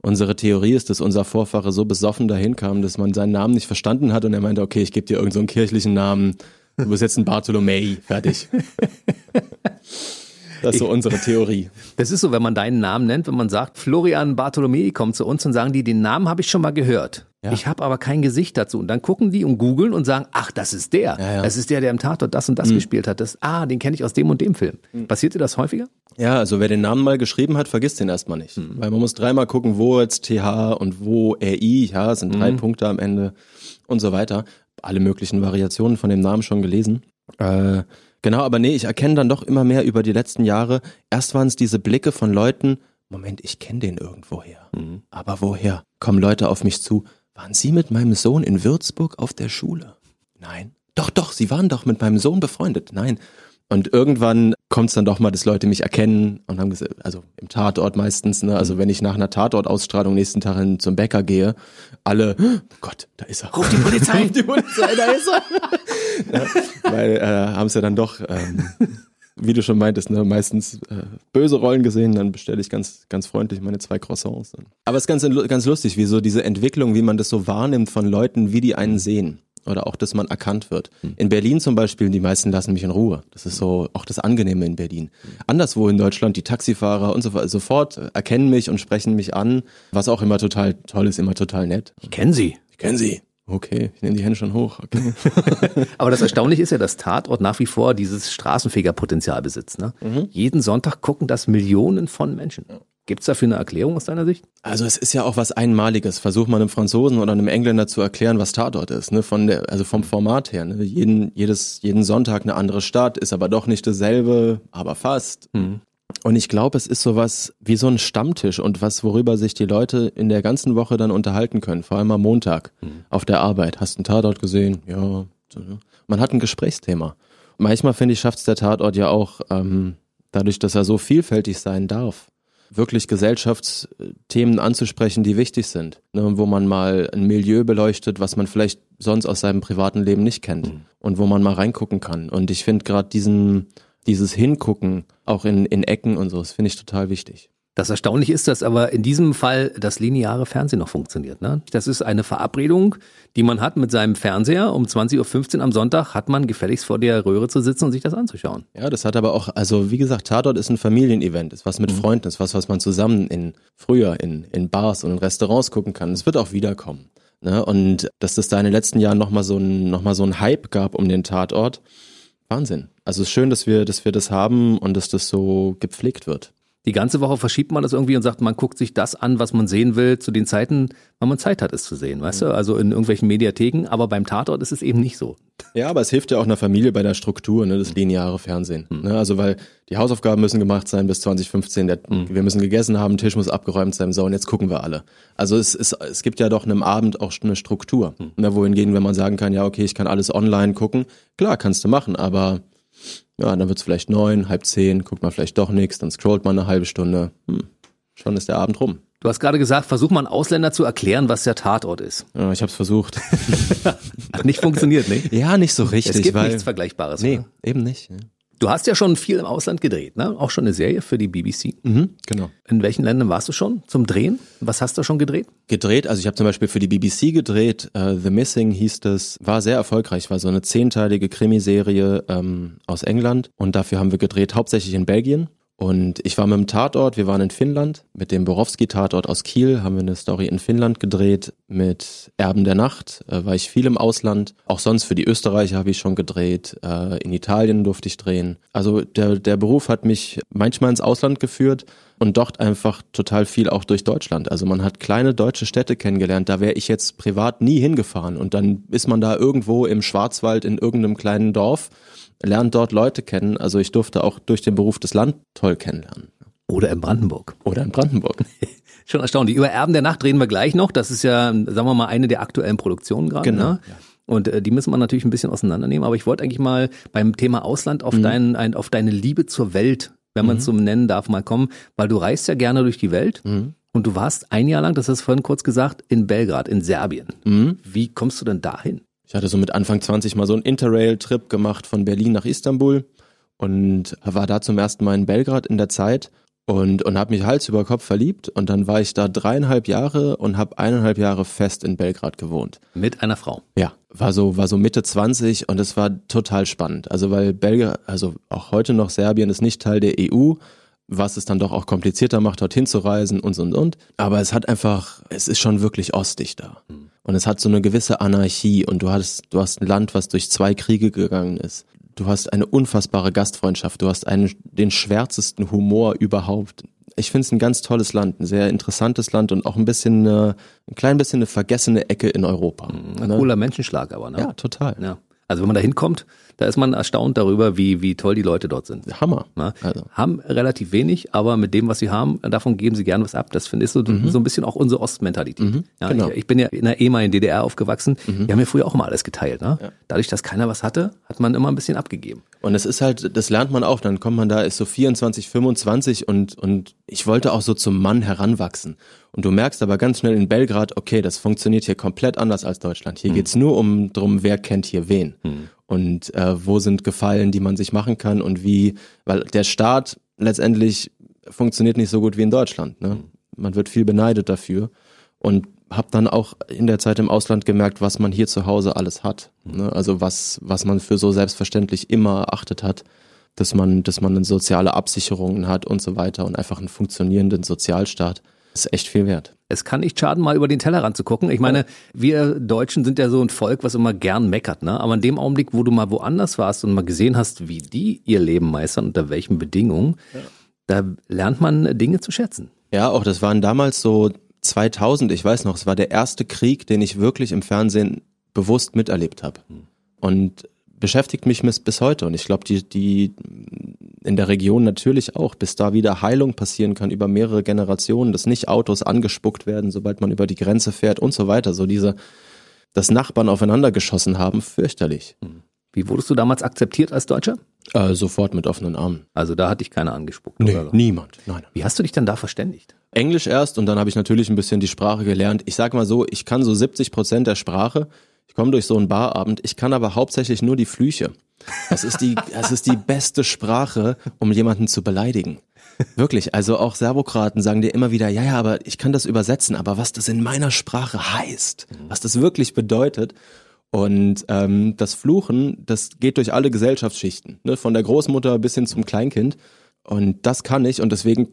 Unsere Theorie ist, dass unser Vorfahre so besoffen dahin kam, dass man seinen Namen nicht verstanden hat und er meinte, okay, ich gebe dir irgendeinen so einen kirchlichen Namen. Du bist jetzt ein Bartholomä, fertig. Das ist so unsere Theorie. Das ist so, wenn man deinen Namen nennt, wenn man sagt, Florian Bartholomei kommt zu uns und sagen die, den Namen habe ich schon mal gehört. Ja. Ich habe aber kein Gesicht dazu. Und dann gucken die und googeln und sagen, ach, das ist der. Ja, Mhm. ja. Das ist der, der im Tatort das und das gespielt hat. Das, ah, den kenne ich aus dem und dem Film. Mhm. Passiert dir das häufiger? Ja, also wer den Namen mal geschrieben hat, vergisst den erstmal nicht. Weil man muss dreimal gucken, wo jetzt TH und wo RI, ja, es sind drei Punkte am Ende und so weiter. Alle möglichen Variationen von dem Namen schon gelesen. Äh, genau, aber nee, ich erkenne dann doch immer mehr über die letzten Jahre. Erst waren es diese Blicke von Leuten, Moment, ich kenne den irgendwoher. Aber woher? Kommen Leute auf mich zu, waren Sie mit meinem Sohn in Würzburg auf der Schule? Nein. Doch, doch, Sie waren doch mit meinem Sohn befreundet. Nein. Und irgendwann kommt es dann doch mal, dass Leute mich erkennen und haben gesagt, also im Tatort meistens, ne, also wenn ich nach einer Tatortausstrahlung nächsten Tag hin zum Bäcker gehe, alle, oh Gott, da ist er. Ruf die Polizei! *laughs* Ruf die Polizei, da ist er. *laughs* ja, weil äh, haben es ja dann doch, ähm, wie du schon meintest, ne, meistens äh, böse Rollen gesehen, dann bestelle ich ganz, ganz freundlich meine zwei Croissants. Aber es ist ganz, ganz lustig, wie so diese Entwicklung, wie man das so wahrnimmt von Leuten, wie die einen sehen. Oder auch, dass man erkannt wird. In Berlin zum Beispiel, die meisten lassen mich in Ruhe. Das ist so auch das Angenehme in Berlin. Anderswo in Deutschland, die Taxifahrer und so fort, sofort erkennen mich und sprechen mich an, was auch immer total toll ist, immer total nett. Ich kenne sie. Ich kenne sie. Okay, ich nehme die Hände schon hoch. Okay. *laughs* Aber das *laughs* Erstaunliche ist ja, dass Tatort nach wie vor dieses Straßenfegerpotenzial besitzt. Ne? Mhm. Jeden Sonntag gucken das Millionen von Menschen. Gibt es dafür eine Erklärung aus deiner Sicht? Also es ist ja auch was Einmaliges. Versuch mal einem Franzosen oder einem Engländer zu erklären, was Tatort ist. Ne? Von der, also vom Format her. Ne? Jeden, jedes, jeden Sonntag eine andere Stadt, ist aber doch nicht dasselbe, aber fast. Und ich glaube, es ist sowas wie so ein Stammtisch und was, worüber sich die Leute in der ganzen Woche dann unterhalten können. Vor allem am Montag auf der Arbeit. Hast du einen Tatort gesehen? Ja. Ne? Man hat ein Gesprächsthema. Manchmal finde ich, schafft es der Tatort ja auch, ähm, dadurch, dass er so vielfältig sein darf, wirklich Gesellschaftsthemen anzusprechen, die wichtig sind. Ne, wo man mal ein Milieu beleuchtet, was man vielleicht sonst aus seinem privaten Leben nicht kennt. Und wo man mal reingucken kann. Und ich finde gerade diesen, dieses Hingucken, auch in, in Ecken und so, das finde ich total wichtig. Das Erstaunliche ist, dass aber in diesem Fall das lineare Fernsehen noch funktioniert. Ne? Das ist eine Verabredung, die man hat mit seinem Fernseher. Um 20.15 Uhr am Sonntag hat man gefälligst vor der Röhre zu sitzen und sich das anzuschauen. Ja, das hat aber auch, also wie gesagt, Tatort ist ein Familienevent, ist was mit Freunden, ist was, was man zusammen in früher in, in Bars und in Restaurants gucken kann. Es wird auch wiederkommen. Ne? Und dass es da in den letzten Jahren nochmal so ein, noch mal so ein Hype gab um den Tatort, Wahnsinn. Also es ist schön, dass wir, dass wir das haben und dass das so gepflegt wird. Die ganze Woche verschiebt man das irgendwie und sagt, man guckt sich das an, was man sehen will, zu den Zeiten, wann man Zeit hat, es zu sehen, weißt du? Also in irgendwelchen Mediatheken, aber beim Tatort ist es eben nicht so. Ja, aber es hilft ja auch einer Familie bei der Struktur, ne, das lineare Fernsehen. Mhm. Ne? Also weil die Hausaufgaben müssen gemacht sein bis 2015, der, mhm. wir müssen gegessen haben, Tisch muss abgeräumt sein, so und jetzt gucken wir alle. Also es, es, es gibt ja doch einem Abend auch eine Struktur. Mhm. Ne, wohingegen, wenn man sagen kann, ja, okay, ich kann alles online gucken, klar, kannst du machen, aber ja, dann wird es vielleicht neun, halb zehn, guckt man vielleicht doch nichts, dann scrollt man eine halbe Stunde. Hm, schon ist der Abend rum. Du hast gerade gesagt, versuch mal einen Ausländer zu erklären, was der Tatort ist. Ja, ich habe es versucht. *laughs* Hat nicht funktioniert, ne? Ja, nicht so richtig. Es gibt weil, nichts Vergleichbares. Nee, oder? eben nicht. Du hast ja schon viel im Ausland gedreht, ne? Auch schon eine Serie für die BBC. Mhm, genau. In welchen Ländern warst du schon zum Drehen? Was hast du schon gedreht? Gedreht, also ich habe zum Beispiel für die BBC gedreht. Uh, The Missing hieß das, war sehr erfolgreich, war so eine zehnteilige Krimiserie ähm, aus England und dafür haben wir gedreht, hauptsächlich in Belgien. Und ich war mit dem Tatort, wir waren in Finnland, mit dem Borowski-Tatort aus Kiel haben wir eine Story in Finnland gedreht. Mit Erben der Nacht äh, war ich viel im Ausland. Auch sonst für die Österreicher habe ich schon gedreht. Äh, in Italien durfte ich drehen. Also der, der Beruf hat mich manchmal ins Ausland geführt und dort einfach total viel auch durch Deutschland. Also man hat kleine deutsche Städte kennengelernt, da wäre ich jetzt privat nie hingefahren. Und dann ist man da irgendwo im Schwarzwald in irgendeinem kleinen Dorf lernt dort Leute kennen. Also ich durfte auch durch den Beruf das Land toll kennenlernen. Oder in Brandenburg. Oder in Brandenburg. *laughs* Schon erstaunlich. Über Erben der Nacht reden wir gleich noch. Das ist ja, sagen wir mal, eine der aktuellen Produktionen gerade. Genau. Ne? Und äh, die müssen wir natürlich ein bisschen auseinandernehmen. Aber ich wollte eigentlich mal beim Thema Ausland auf, mhm. dein, ein, auf deine Liebe zur Welt, wenn man es mhm. so nennen darf, mal kommen. Weil du reist ja gerne durch die Welt. Mhm. Und du warst ein Jahr lang, das hast du vorhin kurz gesagt, in Belgrad, in Serbien. Mhm. Wie kommst du denn dahin? Ich hatte so mit Anfang 20 mal so einen Interrail-Trip gemacht von Berlin nach Istanbul und war da zum ersten Mal in Belgrad in der Zeit und, und habe mich Hals über Kopf verliebt und dann war ich da dreieinhalb Jahre und habe eineinhalb Jahre fest in Belgrad gewohnt. Mit einer Frau? Ja, war so, war so Mitte 20 und es war total spannend. Also weil Belgrad, also auch heute noch Serbien ist nicht Teil der EU, was es dann doch auch komplizierter macht, dorthin zu reisen und und und. Aber es hat einfach, es ist schon wirklich ostig da. Mhm. Und es hat so eine gewisse Anarchie und du hast, du hast ein Land, was durch zwei Kriege gegangen ist. Du hast eine unfassbare Gastfreundschaft, du hast einen, den schwärzesten Humor überhaupt. Ich finde es ein ganz tolles Land, ein sehr interessantes Land und auch ein bisschen, äh, ein klein bisschen eine vergessene Ecke in Europa. Ein ne? cooler Menschenschlag aber, ne? Ja, total. Ja. Also wenn man da hinkommt, da ist man erstaunt darüber, wie, wie toll die Leute dort sind. Hammer. Na, also. Haben relativ wenig, aber mit dem, was sie haben, davon geben sie gern was ab. Das finde ich so, mhm. so ein bisschen auch unsere Ostmentalität. Mhm, ja, genau. ich, ich, bin ja in der ehemaligen DDR aufgewachsen. Mhm. Wir haben ja früher auch immer alles geteilt. Ne? Ja. Dadurch, dass keiner was hatte, hat man immer ein bisschen abgegeben. Und es ist halt, das lernt man auch. Dann kommt man da, ist so 24, 25 und, und ich wollte auch so zum Mann heranwachsen. Und du merkst aber ganz schnell in Belgrad, okay, das funktioniert hier komplett anders als Deutschland. Hier mhm. geht's nur um drum, wer kennt hier wen. Mhm und äh, wo sind Gefallen, die man sich machen kann und wie, weil der Staat letztendlich funktioniert nicht so gut wie in Deutschland. Ne? Mhm. Man wird viel beneidet dafür und habe dann auch in der Zeit im Ausland gemerkt, was man hier zu Hause alles hat. Mhm. Ne? Also was, was man für so selbstverständlich immer erachtet hat, dass man, dass man eine soziale Absicherungen hat und so weiter und einfach einen funktionierenden Sozialstaat ist echt viel wert. Es kann nicht schaden, mal über den Tellerrand zu gucken. Ich meine, wir Deutschen sind ja so ein Volk, was immer gern meckert, ne? Aber in dem Augenblick, wo du mal woanders warst und mal gesehen hast, wie die ihr Leben meistern, unter welchen Bedingungen, ja. da lernt man Dinge zu schätzen. Ja, auch das waren damals so 2000, ich weiß noch, es war der erste Krieg, den ich wirklich im Fernsehen bewusst miterlebt habe. Hm. Und beschäftigt mich bis heute. Und ich glaube, die, die in der Region natürlich auch, bis da wieder Heilung passieren kann über mehrere Generationen, dass nicht Autos angespuckt werden, sobald man über die Grenze fährt und so weiter. So diese, dass Nachbarn aufeinander geschossen haben, fürchterlich. Hm. Wie wurdest du damals akzeptiert als Deutscher? Äh, sofort mit offenen Armen. Also da hat dich keiner angespuckt? Nee, oder? niemand. Nein. Wie hast du dich dann da verständigt? Englisch erst und dann habe ich natürlich ein bisschen die Sprache gelernt. Ich sage mal so, ich kann so 70 Prozent der Sprache. Ich komme durch so einen Barabend. Ich kann aber hauptsächlich nur die Flüche. Das ist die, *laughs* das ist die beste Sprache, um jemanden zu beleidigen. Wirklich. Also auch Serbokraten sagen dir immer wieder, ja, ja, aber ich kann das übersetzen, aber was das in meiner Sprache heißt, was das wirklich bedeutet. Und ähm, das Fluchen, das geht durch alle Gesellschaftsschichten, ne? von der Großmutter bis hin zum Kleinkind. Und das kann ich und deswegen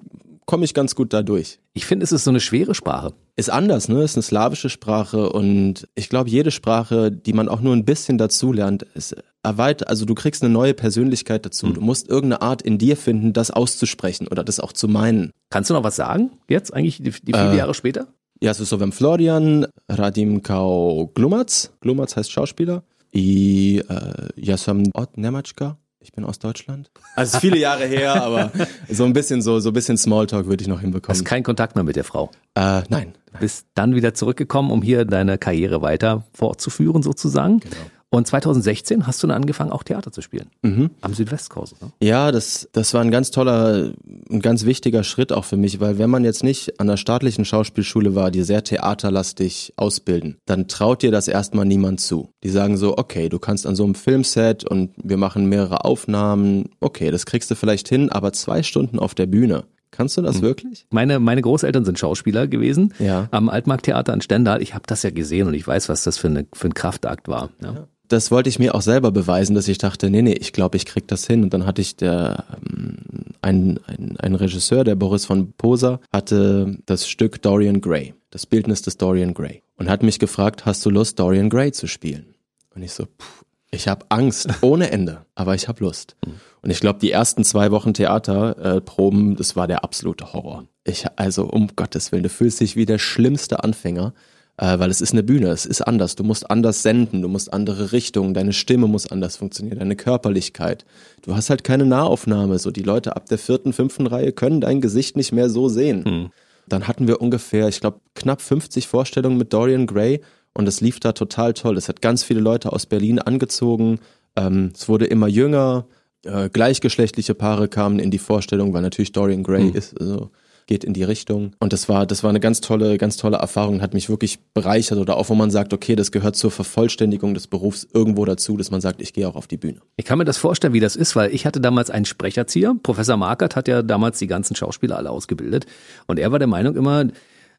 komme ich ganz gut da durch. Ich finde, es ist so eine schwere Sprache. Ist anders, ne? Ist eine slawische Sprache und ich glaube, jede Sprache, die man auch nur ein bisschen dazulernt, ist erweitert, also du kriegst eine neue Persönlichkeit dazu. Mhm. Du musst irgendeine Art in dir finden, das auszusprechen oder das auch zu meinen. Kannst du noch was sagen? Jetzt eigentlich die, die viele äh, Jahre später? Ja, es ist so, wenn Florian Radim Kau Glumatz, Glumatz heißt Schauspieler, i äh, Jasam Ot Nematschka, ich bin aus Deutschland. Also viele Jahre her, aber so ein bisschen so, so ein bisschen Smalltalk würde ich noch hinbekommen. Hast keinen Kontakt mehr mit der Frau? Äh, nein. Bist dann wieder zurückgekommen, um hier deine Karriere weiter fortzuführen sozusagen. Genau. Und 2016 hast du dann angefangen, auch Theater zu spielen. Mhm. Am Südwestkurs. Ne? Ja, das, das war ein ganz toller, ein ganz wichtiger Schritt auch für mich, weil wenn man jetzt nicht an der staatlichen Schauspielschule war, die sehr theaterlastig ausbilden, dann traut dir das erstmal niemand zu. Die sagen so, okay, du kannst an so einem Filmset und wir machen mehrere Aufnahmen, okay, das kriegst du vielleicht hin, aber zwei Stunden auf der Bühne, Kannst du das hm. wirklich? Meine, meine Großeltern sind Schauspieler gewesen ja. am Altmarkttheater in Stendal. Ich habe das ja gesehen und ich weiß, was das für, eine, für ein Kraftakt war. Ja. Ja das wollte ich mir auch selber beweisen, dass ich dachte, nee, nee, ich glaube, ich krieg das hin. Und dann hatte ich der, ähm, ein, ein, ein Regisseur, der Boris von Poser, hatte das Stück Dorian Gray, das Bildnis des Dorian Gray. Und hat mich gefragt, hast du Lust, Dorian Gray zu spielen? Und ich so, pff, ich habe Angst *laughs* ohne Ende, aber ich habe Lust. Und ich glaube, die ersten zwei Wochen Theaterproben, äh, das war der absolute Horror. Ich, also um Gottes Willen, du fühlst dich wie der schlimmste Anfänger äh, weil es ist eine Bühne, es ist anders. Du musst anders senden, du musst andere Richtungen, deine Stimme muss anders funktionieren, deine Körperlichkeit. Du hast halt keine Nahaufnahme. So die Leute ab der vierten, fünften Reihe können dein Gesicht nicht mehr so sehen. Mhm. Dann hatten wir ungefähr, ich glaube, knapp 50 Vorstellungen mit Dorian Gray und es lief da total toll. Es hat ganz viele Leute aus Berlin angezogen. Ähm, es wurde immer jünger. Äh, gleichgeschlechtliche Paare kamen in die Vorstellung, weil natürlich Dorian Gray mhm. ist. Also, geht in die Richtung. Und das war, das war eine ganz tolle, ganz tolle Erfahrung, hat mich wirklich bereichert oder auch, wo man sagt, okay, das gehört zur Vervollständigung des Berufs irgendwo dazu, dass man sagt, ich gehe auch auf die Bühne. Ich kann mir das vorstellen, wie das ist, weil ich hatte damals einen Sprecherzieher. Professor Markert hat ja damals die ganzen Schauspieler alle ausgebildet. Und er war der Meinung immer,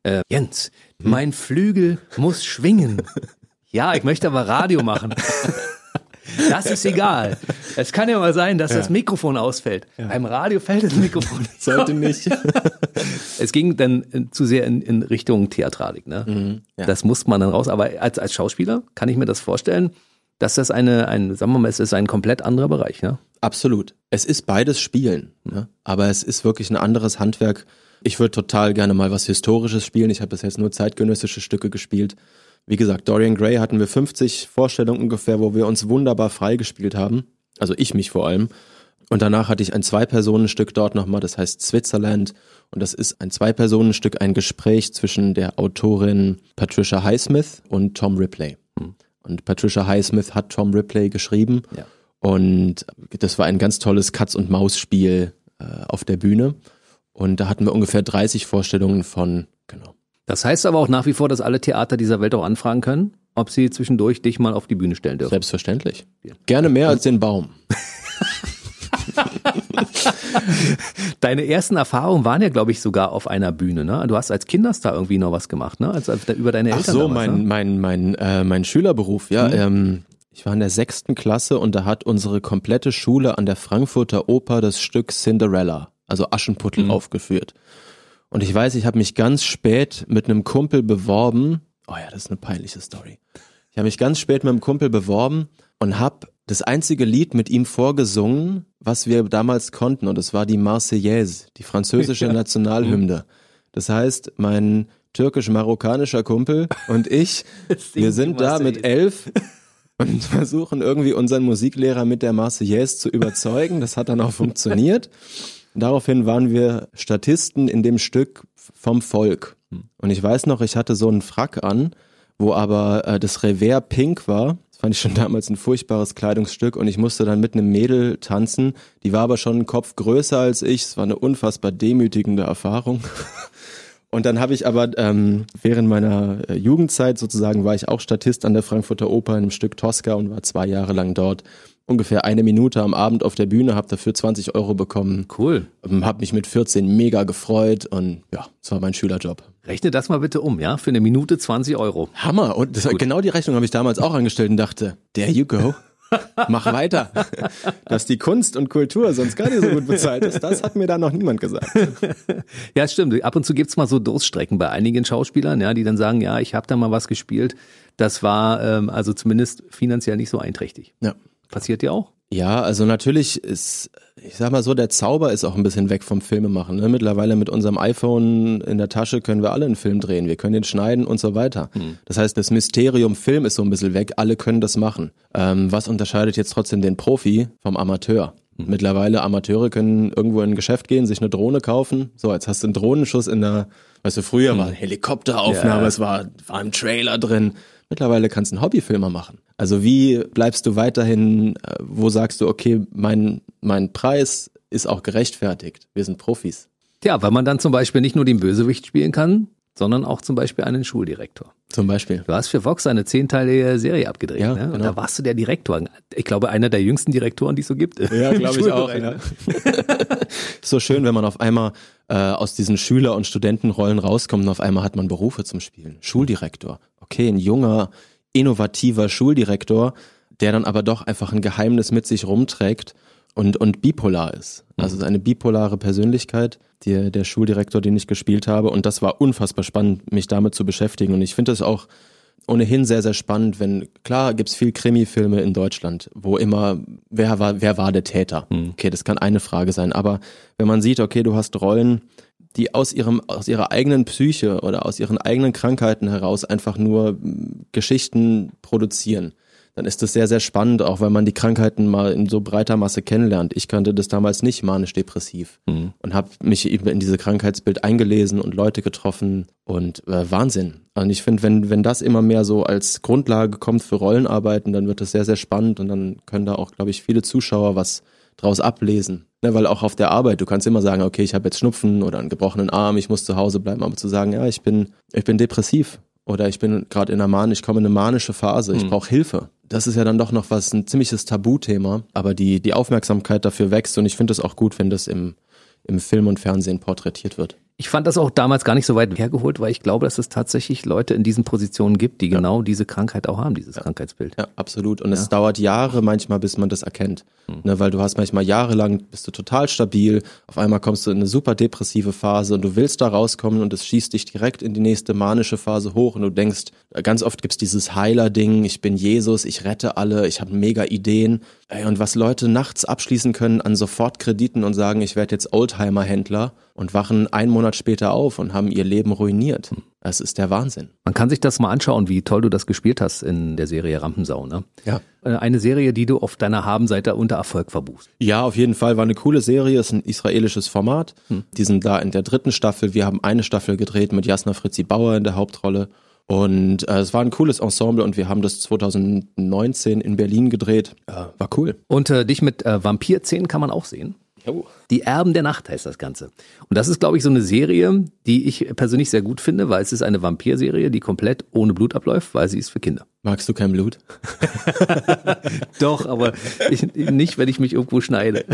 äh, Jens, hm? mein Flügel muss schwingen. *laughs* ja, ich möchte aber Radio machen. *laughs* Das ist egal. Es kann ja mal sein, dass ja. das Mikrofon ausfällt. Ja. Beim Radio fällt das Mikrofon nicht. Sollte nicht. *laughs* es ging dann zu sehr in, in Richtung Theatralik. Ne? Mhm, ja. Das muss man dann raus. Aber als, als Schauspieler kann ich mir das vorstellen, dass das eine, ein, sagen wir mal, es ist ein komplett anderer Bereich. Ne? Absolut. Es ist beides Spielen. Ne? Aber es ist wirklich ein anderes Handwerk. Ich würde total gerne mal was Historisches spielen. Ich habe bis jetzt nur zeitgenössische Stücke gespielt. Wie gesagt, Dorian Gray hatten wir 50 Vorstellungen ungefähr, wo wir uns wunderbar freigespielt haben. Also ich mich vor allem. Und danach hatte ich ein Zwei-Personen-Stück dort nochmal, das heißt Switzerland. Und das ist ein Zwei-Personen-Stück, ein Gespräch zwischen der Autorin Patricia Highsmith und Tom Ripley. Hm. Und Patricia Highsmith hat Tom Ripley geschrieben. Ja. Und das war ein ganz tolles Katz-und-Maus-Spiel äh, auf der Bühne. Und da hatten wir ungefähr 30 Vorstellungen von, genau. Das heißt aber auch nach wie vor, dass alle Theater dieser Welt auch anfragen können, ob sie zwischendurch dich mal auf die Bühne stellen dürfen. Selbstverständlich. Gerne mehr als den Baum. *laughs* Deine ersten Erfahrungen waren ja, glaube ich, sogar auf einer Bühne. Ne? Du hast als Kinderstar irgendwie noch was gemacht, ne? Als, als über deine Eltern. Ach so, damals, mein, ne? mein, mein, äh, mein Schülerberuf, ja. Mhm. Ähm, ich war in der sechsten Klasse und da hat unsere komplette Schule an der Frankfurter Oper das Stück Cinderella, also Aschenputtel, mhm. aufgeführt. Und ich weiß, ich habe mich ganz spät mit einem Kumpel beworben. Oh ja, das ist eine peinliche Story. Ich habe mich ganz spät mit einem Kumpel beworben und habe das einzige Lied mit ihm vorgesungen, was wir damals konnten. Und es war die Marseillaise, die französische *laughs* ja. Nationalhymne. Das heißt, mein türkisch-marokkanischer Kumpel und ich, *laughs* wir sind da mit elf *laughs* und versuchen irgendwie unseren Musiklehrer mit der Marseillaise zu überzeugen. Das hat dann auch funktioniert. Daraufhin waren wir Statisten in dem Stück vom Volk. Und ich weiß noch, ich hatte so einen Frack an, wo aber äh, das Revers pink war. Das fand ich schon *laughs* damals ein furchtbares Kleidungsstück und ich musste dann mit einem Mädel tanzen. Die war aber schon einen Kopf größer als ich. Es war eine unfassbar demütigende Erfahrung. *laughs* Und dann habe ich aber ähm, während meiner äh, Jugendzeit sozusagen war ich auch Statist an der Frankfurter Oper in einem Stück Tosca und war zwei Jahre lang dort ungefähr eine Minute am Abend auf der Bühne, habe dafür 20 Euro bekommen. Cool. Ähm, habe mich mit 14 mega gefreut und ja, das war mein Schülerjob. Rechne das mal bitte um, ja? Für eine Minute 20 Euro. Hammer. Und das, genau die Rechnung habe ich damals auch angestellt und dachte, there you go. Mach weiter. *laughs* Dass die Kunst und Kultur sonst gar nicht so gut bezahlt ist, das hat mir da noch niemand gesagt. *laughs* Ja, stimmt. Ab und zu gibt's mal so Durststrecken bei einigen Schauspielern, ja, die dann sagen, ja, ich habe da mal was gespielt. Das war ähm, also zumindest finanziell nicht so einträchtig. Ja. Passiert dir auch? Ja, also natürlich ist, ich sag mal so, der Zauber ist auch ein bisschen weg vom Filmemachen. Ne? Mittlerweile mit unserem iPhone in der Tasche können wir alle einen Film drehen. Wir können ihn schneiden und so weiter. Hm. Das heißt, das Mysterium Film ist so ein bisschen weg. Alle können das machen. Ähm, was unterscheidet jetzt trotzdem den Profi vom Amateur? Hm. Mittlerweile Amateure können irgendwo in ein Geschäft gehen, sich eine Drohne kaufen. So, jetzt hast du einen Drohnenschuss in der, weißt du, früher hm. war Helikopteraufnahme, ja. es war, war im Trailer drin. Mittlerweile kannst du einen Hobbyfilmer machen. Also wie bleibst du weiterhin, äh, wo sagst du, okay, mein, mein Preis ist auch gerechtfertigt. Wir sind Profis. Ja, weil man dann zum Beispiel nicht nur den Bösewicht spielen kann, sondern auch zum Beispiel einen Schuldirektor. Zum Beispiel. Du hast für Vox eine zehnteilige Serie abgedreht, ja, ne? Und genau. da warst du der Direktor. Ich glaube, einer der jüngsten Direktoren, die es so gibt. Ja, *laughs* glaube ich auch. Ja. *laughs* so schön, wenn man auf einmal äh, aus diesen Schüler- und Studentenrollen rauskommt und auf einmal hat man Berufe zum Spielen. Schuldirektor. Okay, ein junger, innovativer Schuldirektor, der dann aber doch einfach ein Geheimnis mit sich rumträgt und, und bipolar ist. Also mhm. eine bipolare Persönlichkeit, die, der Schuldirektor, den ich gespielt habe. Und das war unfassbar spannend, mich damit zu beschäftigen. Und ich finde es auch ohnehin sehr, sehr spannend, wenn, klar gibt's viel Krimi-Filme in Deutschland, wo immer, wer war, wer war der Täter? Mhm. Okay, das kann eine Frage sein. Aber wenn man sieht, okay, du hast Rollen, die aus ihrem, aus ihrer eigenen Psyche oder aus ihren eigenen Krankheiten heraus einfach nur Geschichten produzieren dann ist das sehr, sehr spannend, auch weil man die Krankheiten mal in so breiter Masse kennenlernt. Ich kannte das damals nicht manisch-depressiv mhm. und habe mich eben in diese Krankheitsbild eingelesen und Leute getroffen und äh, Wahnsinn. Und ich finde, wenn, wenn das immer mehr so als Grundlage kommt für Rollenarbeiten, dann wird das sehr, sehr spannend und dann können da auch, glaube ich, viele Zuschauer was draus ablesen. Ne, weil auch auf der Arbeit, du kannst immer sagen, okay, ich habe jetzt Schnupfen oder einen gebrochenen Arm, ich muss zu Hause bleiben, aber zu sagen, ja, ich bin, ich bin depressiv oder ich bin gerade in einer Mann, ich komme in eine manische Phase, ich mhm. brauche Hilfe das ist ja dann doch noch was, ein ziemliches Tabuthema, aber die, die Aufmerksamkeit dafür wächst und ich finde es auch gut, wenn das im, im Film und Fernsehen porträtiert wird. Ich fand das auch damals gar nicht so weit hergeholt, weil ich glaube, dass es tatsächlich Leute in diesen Positionen gibt, die ja. genau diese Krankheit auch haben, dieses ja. Krankheitsbild. Ja, absolut. Und ja. es dauert Jahre manchmal, bis man das erkennt. Mhm. Ne, weil du hast manchmal jahrelang, bist du total stabil, auf einmal kommst du in eine super depressive Phase und du willst da rauskommen und es schießt dich direkt in die nächste manische Phase hoch und du denkst, ganz oft gibt's dieses Heiler-Ding, ich bin Jesus, ich rette alle, ich habe mega Ideen. Ey, und was Leute nachts abschließen können an Sofortkrediten und sagen, ich werde jetzt Oldtimer-Händler und wachen einen Monat später auf und haben ihr Leben ruiniert. Das ist der Wahnsinn. Man kann sich das mal anschauen, wie toll du das gespielt hast in der Serie Rampensau, ne? Ja. Äh, eine Serie, die du auf deiner Habenseite unter Erfolg verbuchst. Ja, auf jeden Fall. War eine coole Serie, ist ein israelisches Format. Hm. Die sind da in der dritten Staffel. Wir haben eine Staffel gedreht mit Jasna Fritzi Bauer in der Hauptrolle. Und äh, es war ein cooles Ensemble und wir haben das 2019 in Berlin gedreht. Äh, war cool. Und äh, dich mit äh, Vampirzähnen kann man auch sehen. Oh. Die Erben der Nacht heißt das Ganze. Und das ist, glaube ich, so eine Serie, die ich persönlich sehr gut finde, weil es ist eine Vampirserie, die komplett ohne Blut abläuft, weil sie ist für Kinder. Magst du kein Blut? *laughs* Doch, aber ich, nicht, wenn ich mich irgendwo schneide.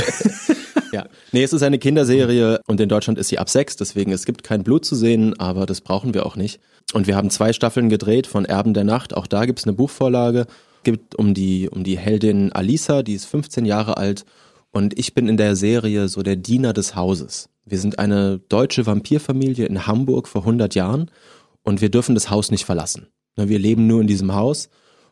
*laughs* ja. Nee, es ist eine Kinderserie und in Deutschland ist sie ab sechs, deswegen es gibt kein Blut zu sehen, aber das brauchen wir auch nicht. Und wir haben zwei Staffeln gedreht von Erben der Nacht. Auch da gibt's eine Buchvorlage. Gibt um die, um die Heldin Alisa, die ist 15 Jahre alt und ich bin in der Serie so der Diener des Hauses. Wir sind eine deutsche Vampirfamilie in Hamburg vor 100 Jahren und wir dürfen das Haus nicht verlassen. Wir leben nur in diesem Haus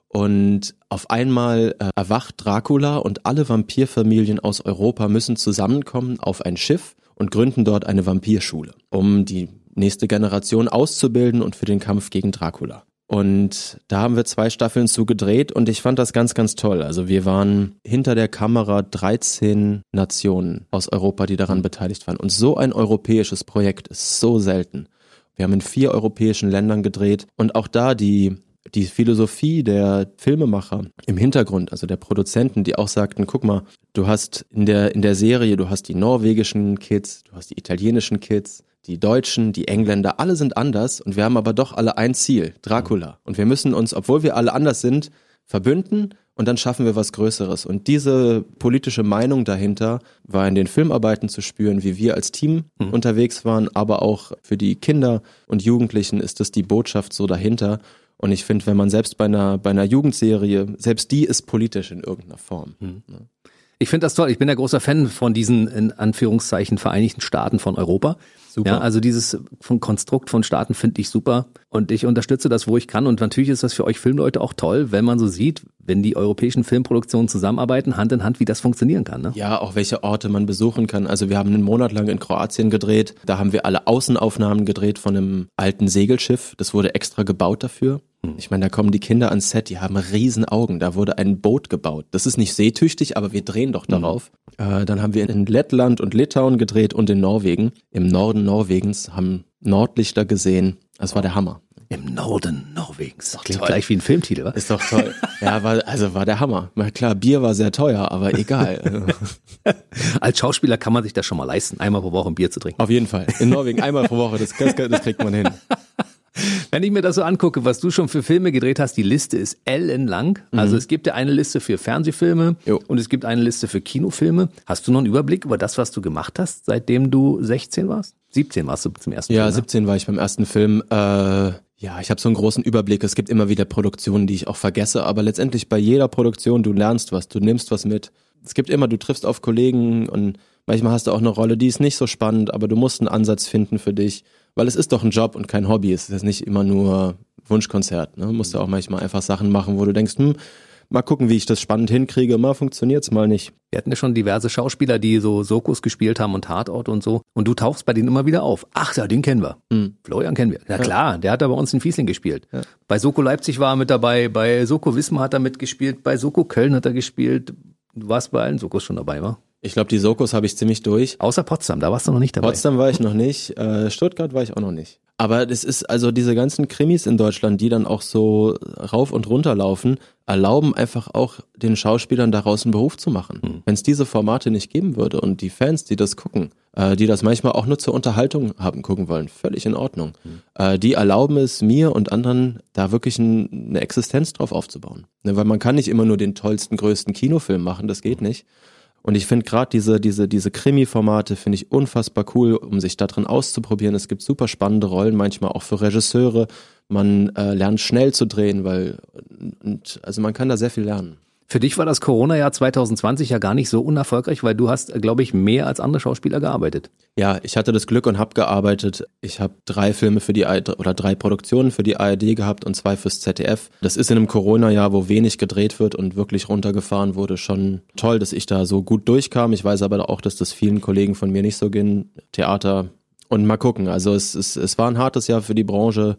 und auf einmal äh, erwacht Dracula und alle Vampirfamilien aus Europa müssen zusammenkommen auf ein Schiff und gründen dort eine Vampirschule, um die nächste Generation auszubilden und für den Kampf gegen Dracula. Und da haben wir zwei Staffeln zu gedreht und ich fand das ganz, ganz toll. Also wir waren hinter der Kamera 13 Nationen aus Europa, die daran beteiligt waren. Und so ein europäisches Projekt ist so selten. Wir haben in vier europäischen Ländern gedreht und auch da die die Philosophie der Filmemacher im Hintergrund, also der Produzenten, die auch sagten, guck mal, du hast in der, in der Serie, du hast die norwegischen Kids, du hast die italienischen Kids, die Deutschen, die Engländer, alle sind anders und wir haben aber doch alle ein Ziel, Dracula. Und wir müssen uns, obwohl wir alle anders sind, verbünden und dann schaffen wir was Größeres. Und diese politische Meinung dahinter war in den Filmarbeiten zu spüren, wie wir als Team mhm. unterwegs waren, aber auch für die Kinder und Jugendlichen ist das die Botschaft so dahinter. Und ich finde, wenn man selbst bei einer, bei einer Jugendserie, selbst die ist politisch in irgendeiner Form. Mhm. Ne? Ich finde das toll. Ich bin ja großer Fan von diesen, in Anführungszeichen, Vereinigten Staaten von Europa. Super. Ja, also dieses von Konstrukt von Staaten finde ich super und ich unterstütze das, wo ich kann. Und natürlich ist das für euch Filmleute auch toll, wenn man so sieht, wenn die europäischen Filmproduktionen zusammenarbeiten, Hand in Hand, wie das funktionieren kann. Ne? Ja, auch welche Orte man besuchen kann. Also wir haben einen Monat lang in Kroatien gedreht. Da haben wir alle Außenaufnahmen gedreht von einem alten Segelschiff. Das wurde extra gebaut dafür. Hm. Ich meine, da kommen die Kinder ans Set, die haben riesen Augen. Da wurde ein Boot gebaut. Das ist nicht seetüchtig, aber wir drehen doch darauf. Mhm. Äh, dann haben wir in Lettland und Litauen gedreht und in Norwegen. Im Norden Norwegens haben Nordlichter gesehen. Das war der Hammer. Im Norden Norwegens. Das klingt toll. gleich wie ein Filmtitel, wa? Ist doch toll. ja, war, also war der Hammer. Na klar, Bier war sehr teuer, aber egal. *laughs* Als Schauspieler kann man sich das schon mal leisten, einmal pro Woche ein Bier zu trinken. Auf jeden Fall. In Norwegen einmal pro Woche, das, das, das kriegt man hin. Wenn ich mir das so angucke, was du schon für Filme gedreht hast, die Liste ist ellenlang. Mhm. Also es gibt ja eine Liste für Fernsehfilme jo. und es gibt eine Liste für Kinofilme. Hast du noch einen Überblick über das, was du gemacht hast, seitdem du 16 warst? 17 warst du zum ersten ja, Film. Ja, 17 war ich beim ersten Film. Äh, ja, ich habe so einen großen Überblick. Es gibt immer wieder Produktionen, die ich auch vergesse, aber letztendlich bei jeder Produktion, du lernst was, du nimmst was mit. Es gibt immer, du triffst auf Kollegen und manchmal hast du auch eine Rolle, die ist nicht so spannend, aber du musst einen Ansatz finden für dich weil es ist doch ein Job und kein Hobby. Es ist jetzt nicht immer nur Wunschkonzert. Ne? Du musst ja auch manchmal einfach Sachen machen, wo du denkst, hm, mal gucken, wie ich das spannend hinkriege. Mal funktioniert's, mal nicht. Wir hatten ja schon diverse Schauspieler, die so Sokus gespielt haben und Tatort und so. Und du tauchst bei denen immer wieder auf. Ach ja, den kennen wir. Mhm. Florian kennen wir. Ja klar, der hat da bei uns in Fiesling gespielt. Ja. Bei Soko Leipzig war er mit dabei, bei Soko Wismar hat er mitgespielt, bei Soko Köln hat er gespielt. Du warst bei allen Sokos schon dabei, wa? Ich glaube, die Sokos habe ich ziemlich durch. Außer Potsdam, da warst du noch nicht dabei. Potsdam war ich noch nicht, äh, Stuttgart war ich auch noch nicht. Aber das ist also diese ganzen Krimis in Deutschland, die dann auch so rauf und runter laufen, erlauben einfach auch den Schauspielern daraus einen Beruf zu machen. Mhm. Wenn es diese Formate nicht geben würde und die Fans, die das gucken, äh, die das manchmal auch nur zur Unterhaltung haben gucken wollen, völlig in Ordnung. Mhm. Äh, die erlauben es mir und anderen, da wirklich ein, eine Existenz drauf aufzubauen. Ne, weil man kann nicht immer nur den tollsten, größten Kinofilm machen, das geht nicht. Und ich finde gerade diese, diese, diese Krimi-Formate finde ich unfassbar cool, um sich da drin auszuprobieren. Es gibt super spannende Rollen, manchmal auch für Regisseure. Man äh, lernt schnell zu drehen, weil und, also man kann da sehr viel lernen. Für dich war das Corona-Jahr 2020 ja gar nicht so unerfolgreich, weil du hast, glaube ich, mehr als andere Schauspieler gearbeitet. Ja, ich hatte das Glück und habe gearbeitet. Ich habe drei Filme für die ARD, oder drei Produktionen für die ARD gehabt und zwei fürs ZDF. Das ist in einem Corona-Jahr, wo wenig gedreht wird und wirklich runtergefahren wurde, schon toll, dass ich da so gut durchkam. Ich weiß aber auch, dass das vielen Kollegen von mir nicht so ging. Theater und mal gucken. Also es, es, es war ein hartes Jahr für die Branche.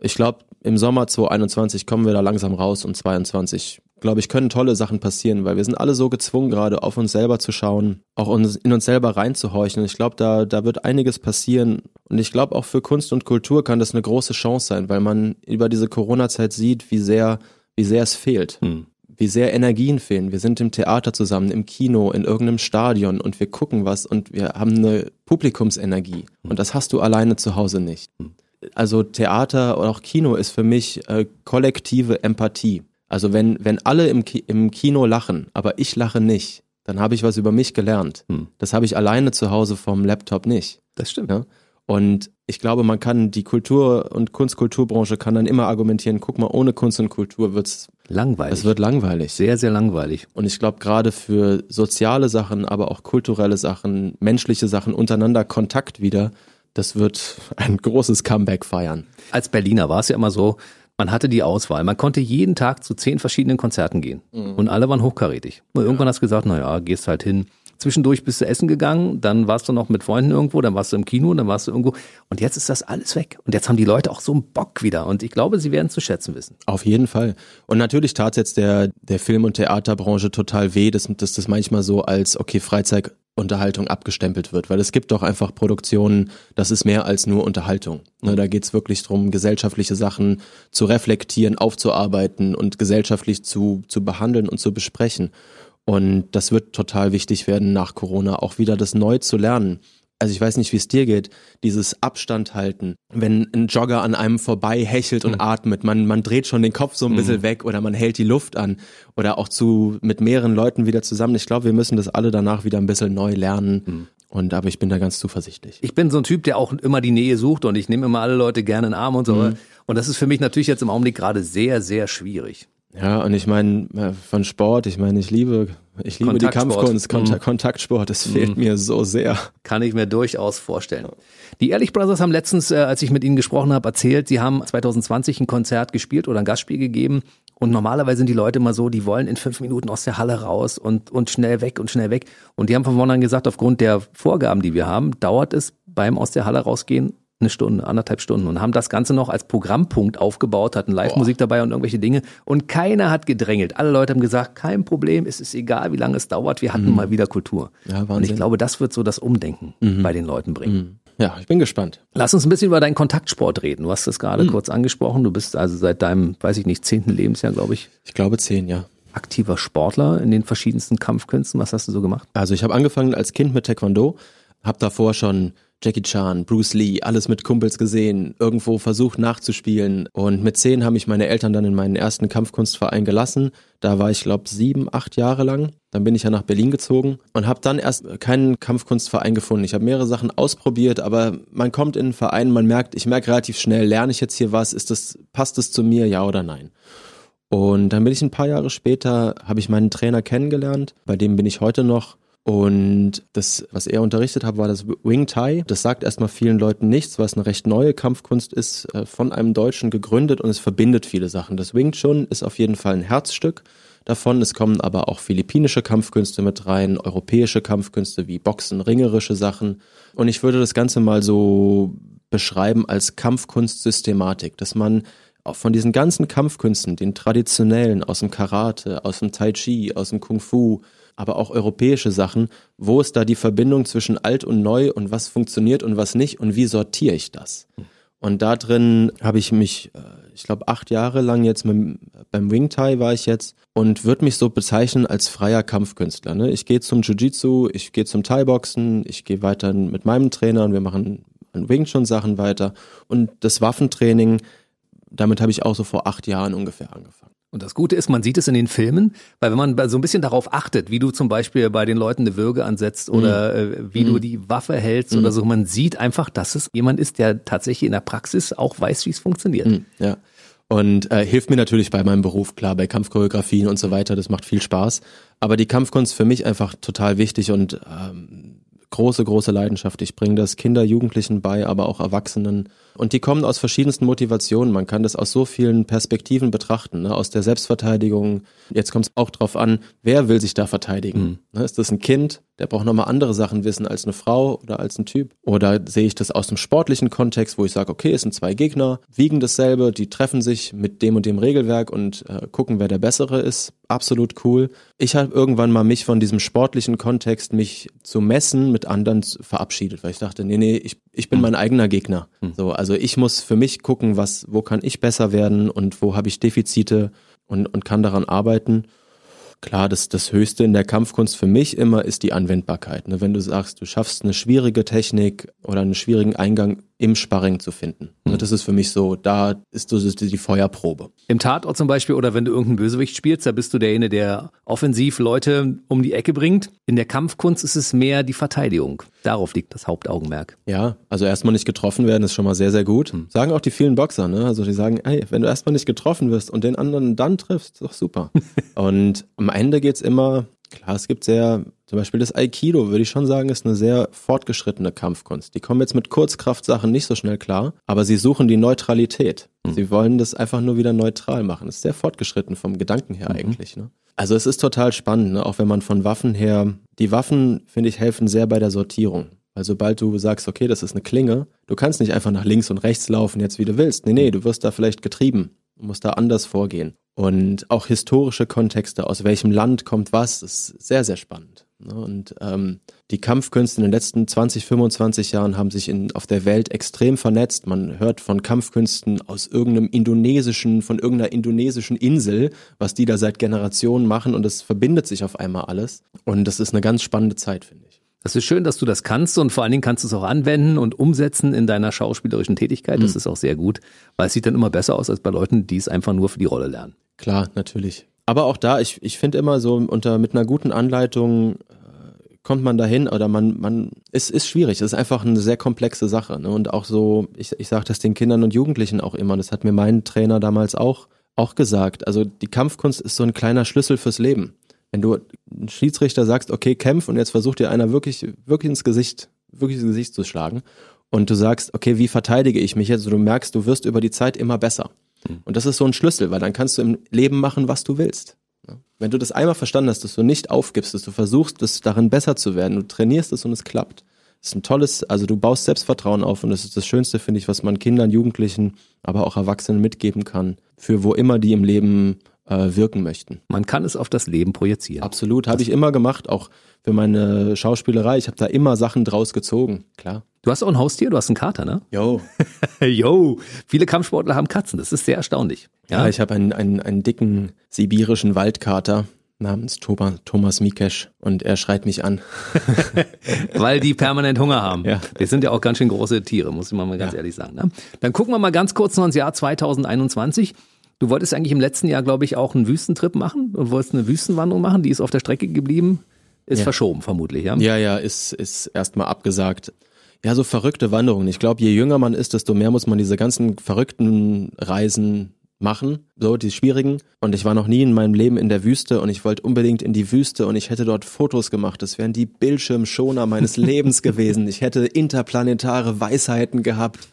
Ich glaube, im Sommer 2021 kommen wir da langsam raus und 2022 glaube ich, können tolle Sachen passieren, weil wir sind alle so gezwungen, gerade auf uns selber zu schauen, auch uns, in uns selber reinzuhorchen. Und ich glaube, da, da wird einiges passieren. Und ich glaube, auch für Kunst und Kultur kann das eine große Chance sein, weil man über diese Corona-Zeit sieht, wie sehr, wie sehr es fehlt. Hm. Wie sehr Energien fehlen. Wir sind im Theater zusammen, im Kino, in irgendeinem Stadion und wir gucken was und wir haben eine Publikumsenergie. Hm. Und das hast du alleine zu Hause nicht. Hm. Also Theater oder auch Kino ist für mich äh, kollektive Empathie. Also wenn, wenn alle im, Ki im Kino lachen, aber ich lache nicht, dann habe ich was über mich gelernt. Hm. Das habe ich alleine zu Hause vom Laptop nicht. Das stimmt. Ja? Und ich glaube, man kann die Kultur- und Kunst-Kulturbranche kann dann immer argumentieren, guck mal, ohne Kunst und Kultur wird's langweilig. Es wird langweilig. Sehr, sehr langweilig. Und ich glaube, gerade für soziale Sachen, aber auch kulturelle Sachen, menschliche Sachen untereinander Kontakt wieder, das wird ein großes Comeback feiern. Als Berliner war es ja immer so, man hatte die Auswahl. Man konnte jeden Tag zu zehn verschiedenen Konzerten gehen. Mhm. Und alle waren hochkarätig. Und irgendwann ja. hast du gesagt, naja, gehst halt hin. Zwischendurch bist du essen gegangen, dann warst du noch mit Freunden irgendwo, dann warst du im Kino, dann warst du irgendwo. Und jetzt ist das alles weg. Und jetzt haben die Leute auch so einen Bock wieder. Und ich glaube, sie werden es zu schätzen wissen. Auf jeden Fall. Und natürlich tat jetzt der, der Film- und Theaterbranche total weh, dass, dass das manchmal so als, okay, Freizeit, Unterhaltung abgestempelt wird, weil es gibt doch einfach Produktionen, das ist mehr als nur Unterhaltung. Ne, da geht's wirklich drum, gesellschaftliche Sachen zu reflektieren, aufzuarbeiten und gesellschaftlich zu, zu behandeln und zu besprechen. Und das wird total wichtig werden nach Corona, auch wieder das neu zu lernen also ich weiß nicht, wie es dir geht, dieses Abstand halten, wenn ein Jogger an einem vorbei hechelt und mhm. atmet, man, man dreht schon den Kopf so ein bisschen mhm. weg oder man hält die Luft an oder auch zu mit mehreren Leuten wieder zusammen. Ich glaube, wir müssen das alle danach wieder ein bisschen neu lernen. Mhm. Und aber ich bin da ganz zuversichtlich. Ich bin so ein Typ, der auch immer die Nähe sucht und ich nehme immer alle Leute gerne in den Arm und so. Mhm. Und das ist für mich natürlich jetzt im Augenblick gerade sehr, sehr schwierig. Ja, und ich meine, äh, von Sport, ich meine, ich liebe, ich liebe die Kampfkunst, Kontak mhm. Kontaktsport, das fehlt mhm. mir so sehr. Kann ich mir durchaus vorstellen. Die Ehrlich Brothers haben letztens, äh, als ich mit ihnen gesprochen habe, erzählt, sie haben 2020 ein Konzert gespielt oder ein Gastspiel gegeben und normalerweise sind die Leute immer so, die wollen in fünf Minuten aus der Halle raus und, und schnell weg und schnell weg. Und die haben von vornherein gesagt, aufgrund der Vorgaben, die wir haben, dauert es beim aus der Halle rausgehen eine Stunde, anderthalb Stunden und haben das Ganze noch als Programmpunkt aufgebaut, hatten Live-Musik dabei und irgendwelche Dinge und keiner hat gedrängelt. Alle Leute haben gesagt, kein Problem, es ist egal, wie lange es dauert, wir hatten mhm. mal wieder Kultur. Ja, und ich glaube, das wird so das Umdenken mhm. bei den Leuten bringen. Mhm. Ja, ich bin gespannt. Lass uns ein bisschen über deinen Kontaktsport reden. Du hast es gerade mhm. kurz angesprochen. Du bist also seit deinem, weiß ich nicht, zehnten Lebensjahr, glaube ich. Ich glaube zehn, ja. Aktiver Sportler in den verschiedensten Kampfkünsten. Was hast du so gemacht? Also ich habe angefangen als Kind mit Taekwondo, habe davor schon Jackie Chan, Bruce Lee, alles mit Kumpels gesehen, irgendwo versucht nachzuspielen. Und mit zehn haben mich meine Eltern dann in meinen ersten Kampfkunstverein gelassen. Da war ich, glaube sieben, acht Jahre lang. Dann bin ich ja nach Berlin gezogen und habe dann erst keinen Kampfkunstverein gefunden. Ich habe mehrere Sachen ausprobiert, aber man kommt in einen Verein, man merkt, ich merke relativ schnell, lerne ich jetzt hier was, ist das, passt es zu mir, ja oder nein? Und dann bin ich ein paar Jahre später, habe ich meinen Trainer kennengelernt, bei dem bin ich heute noch und das, was er unterrichtet hat, war das Wing Thai. Das sagt erstmal vielen Leuten nichts, weil es eine recht neue Kampfkunst ist, äh, von einem Deutschen gegründet und es verbindet viele Sachen. Das Wing Chun ist auf jeden Fall ein Herzstück davon. Es kommen aber auch philippinische Kampfkünste mit rein, europäische Kampfkünste wie Boxen, ringerische Sachen. Und ich würde das Ganze mal so beschreiben als Kampfkunstsystematik, dass man auch von diesen ganzen Kampfkünsten, den traditionellen aus dem Karate, aus dem Tai Chi, aus dem Kung Fu, aber auch europäische Sachen. Wo ist da die Verbindung zwischen alt und neu und was funktioniert und was nicht und wie sortiere ich das? Und da drin habe ich mich, äh, ich glaube, acht Jahre lang jetzt mit, beim Wing Thai war ich jetzt und würde mich so bezeichnen als freier Kampfkünstler. Ne? Ich gehe zum Jiu-Jitsu, ich gehe zum Thai-Boxen, ich gehe weiter mit meinem Trainer und wir machen an Wing Chun Sachen weiter. Und das Waffentraining, damit habe ich auch so vor acht Jahren ungefähr angefangen. Und das Gute ist, man sieht es in den Filmen, weil wenn man so ein bisschen darauf achtet, wie du zum Beispiel bei den Leuten eine Würge ansetzt oder mhm. äh, wie mhm. du die Waffe hältst mhm. oder so, man sieht einfach, dass es jemand ist, der tatsächlich in der Praxis auch weiß, wie es funktioniert. Mhm. Ja. Und äh, hilft mir natürlich bei meinem Beruf, klar, bei Kampfchoreografien und so weiter, das macht viel Spaß. Aber die Kampfkunst für mich einfach total wichtig und ähm, große, große Leidenschaft. Ich bringe das Kinder, Jugendlichen bei, aber auch Erwachsenen. Und die kommen aus verschiedensten Motivationen. Man kann das aus so vielen Perspektiven betrachten. Ne? Aus der Selbstverteidigung. Jetzt kommt es auch drauf an, wer will sich da verteidigen? Mhm. Ne? Ist das ein Kind? Der braucht nochmal andere Sachen wissen als eine Frau oder als ein Typ. Oder sehe ich das aus dem sportlichen Kontext, wo ich sage, okay, es sind zwei Gegner, wiegen dasselbe, die treffen sich mit dem und dem Regelwerk und äh, gucken, wer der Bessere ist. Absolut cool. Ich habe irgendwann mal mich von diesem sportlichen Kontext, mich zu messen mit anderen verabschiedet, weil ich dachte, nee, nee, ich, ich bin mhm. mein eigener Gegner. Mhm. So, also ich muss für mich gucken, was, wo kann ich besser werden und wo habe ich Defizite und, und kann daran arbeiten. Klar, das, das Höchste in der Kampfkunst für mich immer ist die Anwendbarkeit. Ne? Wenn du sagst, du schaffst eine schwierige Technik oder einen schwierigen Eingang im Sparring zu finden. Mhm. Das ist für mich so, da ist so die Feuerprobe. Im Tatort zum Beispiel oder wenn du irgendeinen Bösewicht spielst, da bist du derjenige, der offensiv Leute um die Ecke bringt. In der Kampfkunst ist es mehr die Verteidigung. Darauf liegt das Hauptaugenmerk. Ja, also erstmal nicht getroffen werden ist schon mal sehr, sehr gut. Mhm. Sagen auch die vielen Boxer, ne? Also die sagen, ey, wenn du erstmal nicht getroffen wirst und den anderen dann triffst, ist doch super. *laughs* und am Ende geht's immer, klar, es gibt sehr, zum Beispiel das Aikido, würde ich schon sagen, ist eine sehr fortgeschrittene Kampfkunst. Die kommen jetzt mit Kurzkraftsachen nicht so schnell klar, aber sie suchen die Neutralität. Mhm. Sie wollen das einfach nur wieder neutral machen. Das ist sehr fortgeschritten vom Gedanken her mhm. eigentlich, ne? Also es ist total spannend, ne? auch wenn man von Waffen her, die Waffen, finde ich, helfen sehr bei der Sortierung. Weil sobald du sagst, okay, das ist eine Klinge, du kannst nicht einfach nach links und rechts laufen, jetzt wie du willst. Nee, nee, du wirst da vielleicht getrieben. Du musst da anders vorgehen. Und auch historische Kontexte, aus welchem Land kommt was, ist sehr, sehr spannend. Ne? Und ähm, die Kampfkünste in den letzten 20, 25 Jahren haben sich in, auf der Welt extrem vernetzt. Man hört von Kampfkünsten aus irgendeinem indonesischen, von irgendeiner indonesischen Insel, was die da seit Generationen machen und es verbindet sich auf einmal alles. Und das ist eine ganz spannende Zeit, finde ich. Das ist schön, dass du das kannst und vor allen Dingen kannst du es auch anwenden und umsetzen in deiner schauspielerischen Tätigkeit. Das mhm. ist auch sehr gut, weil es sieht dann immer besser aus als bei Leuten, die es einfach nur für die Rolle lernen. Klar, natürlich. Aber auch da, ich, ich finde immer so unter mit einer guten Anleitung kommt man dahin oder man, man, es ist schwierig. Es ist einfach eine sehr komplexe Sache. Ne? Und auch so, ich, ich sage das den Kindern und Jugendlichen auch immer. Das hat mir mein Trainer damals auch, auch gesagt. Also die Kampfkunst ist so ein kleiner Schlüssel fürs Leben. Wenn du ein Schiedsrichter sagst, okay, kämpf und jetzt versucht dir einer wirklich, wirklich ins Gesicht, wirklich ins Gesicht zu schlagen. Und du sagst, okay, wie verteidige ich mich jetzt? Also du merkst, du wirst über die Zeit immer besser. Hm. Und das ist so ein Schlüssel, weil dann kannst du im Leben machen, was du willst. Wenn du das einmal verstanden hast, dass du nicht aufgibst, dass du versuchst, das darin besser zu werden, du trainierst es und es klappt. Das ist ein tolles, also du baust Selbstvertrauen auf und das ist das Schönste, finde ich, was man Kindern, Jugendlichen, aber auch Erwachsenen mitgeben kann, für wo immer die im Leben äh, wirken möchten. Man kann es auf das Leben projizieren. Absolut, habe ich immer gemacht, auch für meine Schauspielerei. Ich habe da immer Sachen draus gezogen, klar. Du hast auch ein Haustier, du hast einen Kater, ne? Jo. *laughs* jo. Viele Kampfsportler haben Katzen, das ist sehr erstaunlich. Ja, ja ich habe einen, einen, einen dicken sibirischen Waldkater namens Thomas, Thomas Mikesh und er schreit mich an. *laughs* *laughs* Weil die permanent Hunger haben. Ja. Das sind ja auch ganz schön große Tiere, muss ich mal ganz ja. ehrlich sagen. Ne? Dann gucken wir mal ganz kurz noch ins Jahr 2021. Du wolltest eigentlich im letzten Jahr, glaube ich, auch einen Wüstentrip machen. Du wolltest eine Wüstenwanderung machen, die ist auf der Strecke geblieben. Ist ja. verschoben, vermutlich, ja? Ja, ja, ist, ist erstmal abgesagt. Ja, so verrückte Wanderungen. Ich glaube, je jünger man ist, desto mehr muss man diese ganzen verrückten Reisen machen, so die schwierigen. Und ich war noch nie in meinem Leben in der Wüste und ich wollte unbedingt in die Wüste und ich hätte dort Fotos gemacht. Das wären die Bildschirmschoner meines *laughs* Lebens gewesen. Ich hätte interplanetare Weisheiten gehabt,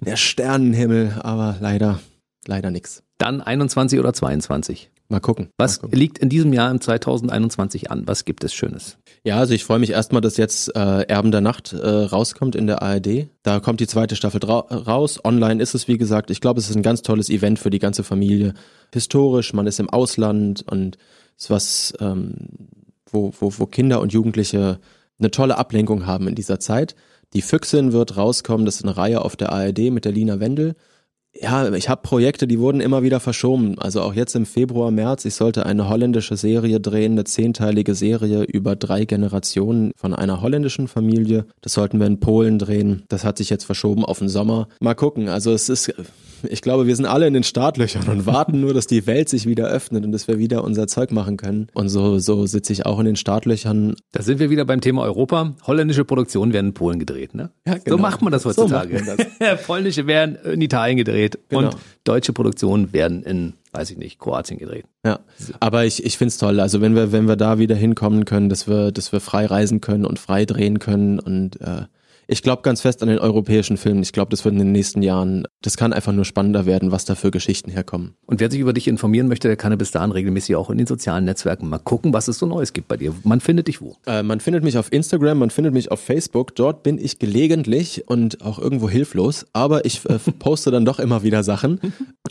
der Sternenhimmel, aber leider, leider nix. Dann 21 oder 22? Mal gucken. Was mal gucken. liegt in diesem Jahr im 2021 an? Was gibt es Schönes? Ja, also ich freue mich erstmal, dass jetzt äh, Erben der Nacht äh, rauskommt in der ARD. Da kommt die zweite Staffel raus. Online ist es, wie gesagt. Ich glaube, es ist ein ganz tolles Event für die ganze Familie. Historisch, man ist im Ausland und ist was, ähm, wo, wo, wo Kinder und Jugendliche eine tolle Ablenkung haben in dieser Zeit. Die Füchsin wird rauskommen, das ist eine Reihe auf der ARD mit der Lina Wendel ja, ich habe Projekte, die wurden immer wieder verschoben. Also auch jetzt im Februar, März, ich sollte eine holländische Serie drehen, eine zehnteilige Serie über drei Generationen von einer holländischen Familie. Das sollten wir in Polen drehen. Das hat sich jetzt verschoben auf den Sommer. Mal gucken. Also es ist ich glaube, wir sind alle in den Startlöchern und warten nur, dass die Welt sich wieder öffnet und dass wir wieder unser Zeug machen können. Und so, so sitze ich auch in den Startlöchern. Da sind wir wieder beim Thema Europa. Holländische Produktionen werden in Polen gedreht, ne? Ja, genau. So macht man das heutzutage. So das. *laughs* Polnische werden in Italien gedreht genau. und deutsche Produktionen werden in weiß ich nicht, Kroatien gedreht. Ja, aber ich, ich finde es toll. Also wenn wir, wenn wir da wieder hinkommen können, dass wir, dass wir frei reisen können und frei drehen können und äh, ich glaube ganz fest an den europäischen Film. Ich glaube, das wird in den nächsten Jahren, das kann einfach nur spannender werden, was da für Geschichten herkommen. Und wer sich über dich informieren möchte, der kann ja bis dahin regelmäßig auch in den sozialen Netzwerken mal gucken, was es so Neues gibt bei dir. Man findet dich wo? Äh, man findet mich auf Instagram, man findet mich auf Facebook. Dort bin ich gelegentlich und auch irgendwo hilflos, aber ich äh, *laughs* poste dann doch immer wieder Sachen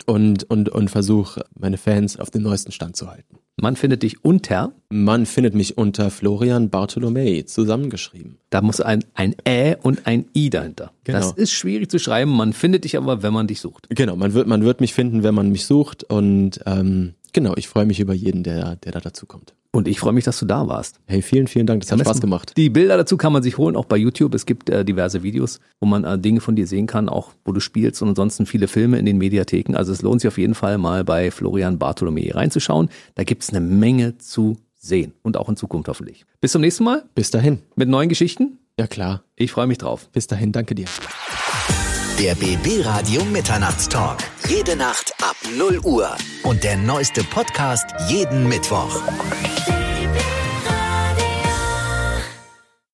und, und, und versuche, meine Fans auf den neuesten Stand zu halten. Man findet dich unter? Man findet mich unter Florian Bartolomei, zusammengeschrieben. Da muss ein, ein Ä und ein I dahinter. Genau. Das ist schwierig zu schreiben, man findet dich aber, wenn man dich sucht. Genau, man wird, man wird mich finden, wenn man mich sucht und ähm, genau, ich freue mich über jeden, der, der da dazu kommt. Und ich freue mich, dass du da warst. Hey, vielen, vielen Dank. Das hat Spaß gemacht. Die Bilder dazu kann man sich holen, auch bei YouTube. Es gibt äh, diverse Videos, wo man äh, Dinge von dir sehen kann, auch wo du spielst und ansonsten viele Filme in den Mediatheken. Also es lohnt sich auf jeden Fall mal bei Florian Bartholomä reinzuschauen. Da gibt es eine Menge zu sehen und auch in Zukunft hoffentlich. Bis zum nächsten Mal. Bis dahin. Mit neuen Geschichten. Ja klar. Ich freue mich drauf. Bis dahin, danke dir. Der BB Radio Mitternachtstalk. Jede Nacht ab 0 Uhr. Und der neueste Podcast jeden Mittwoch.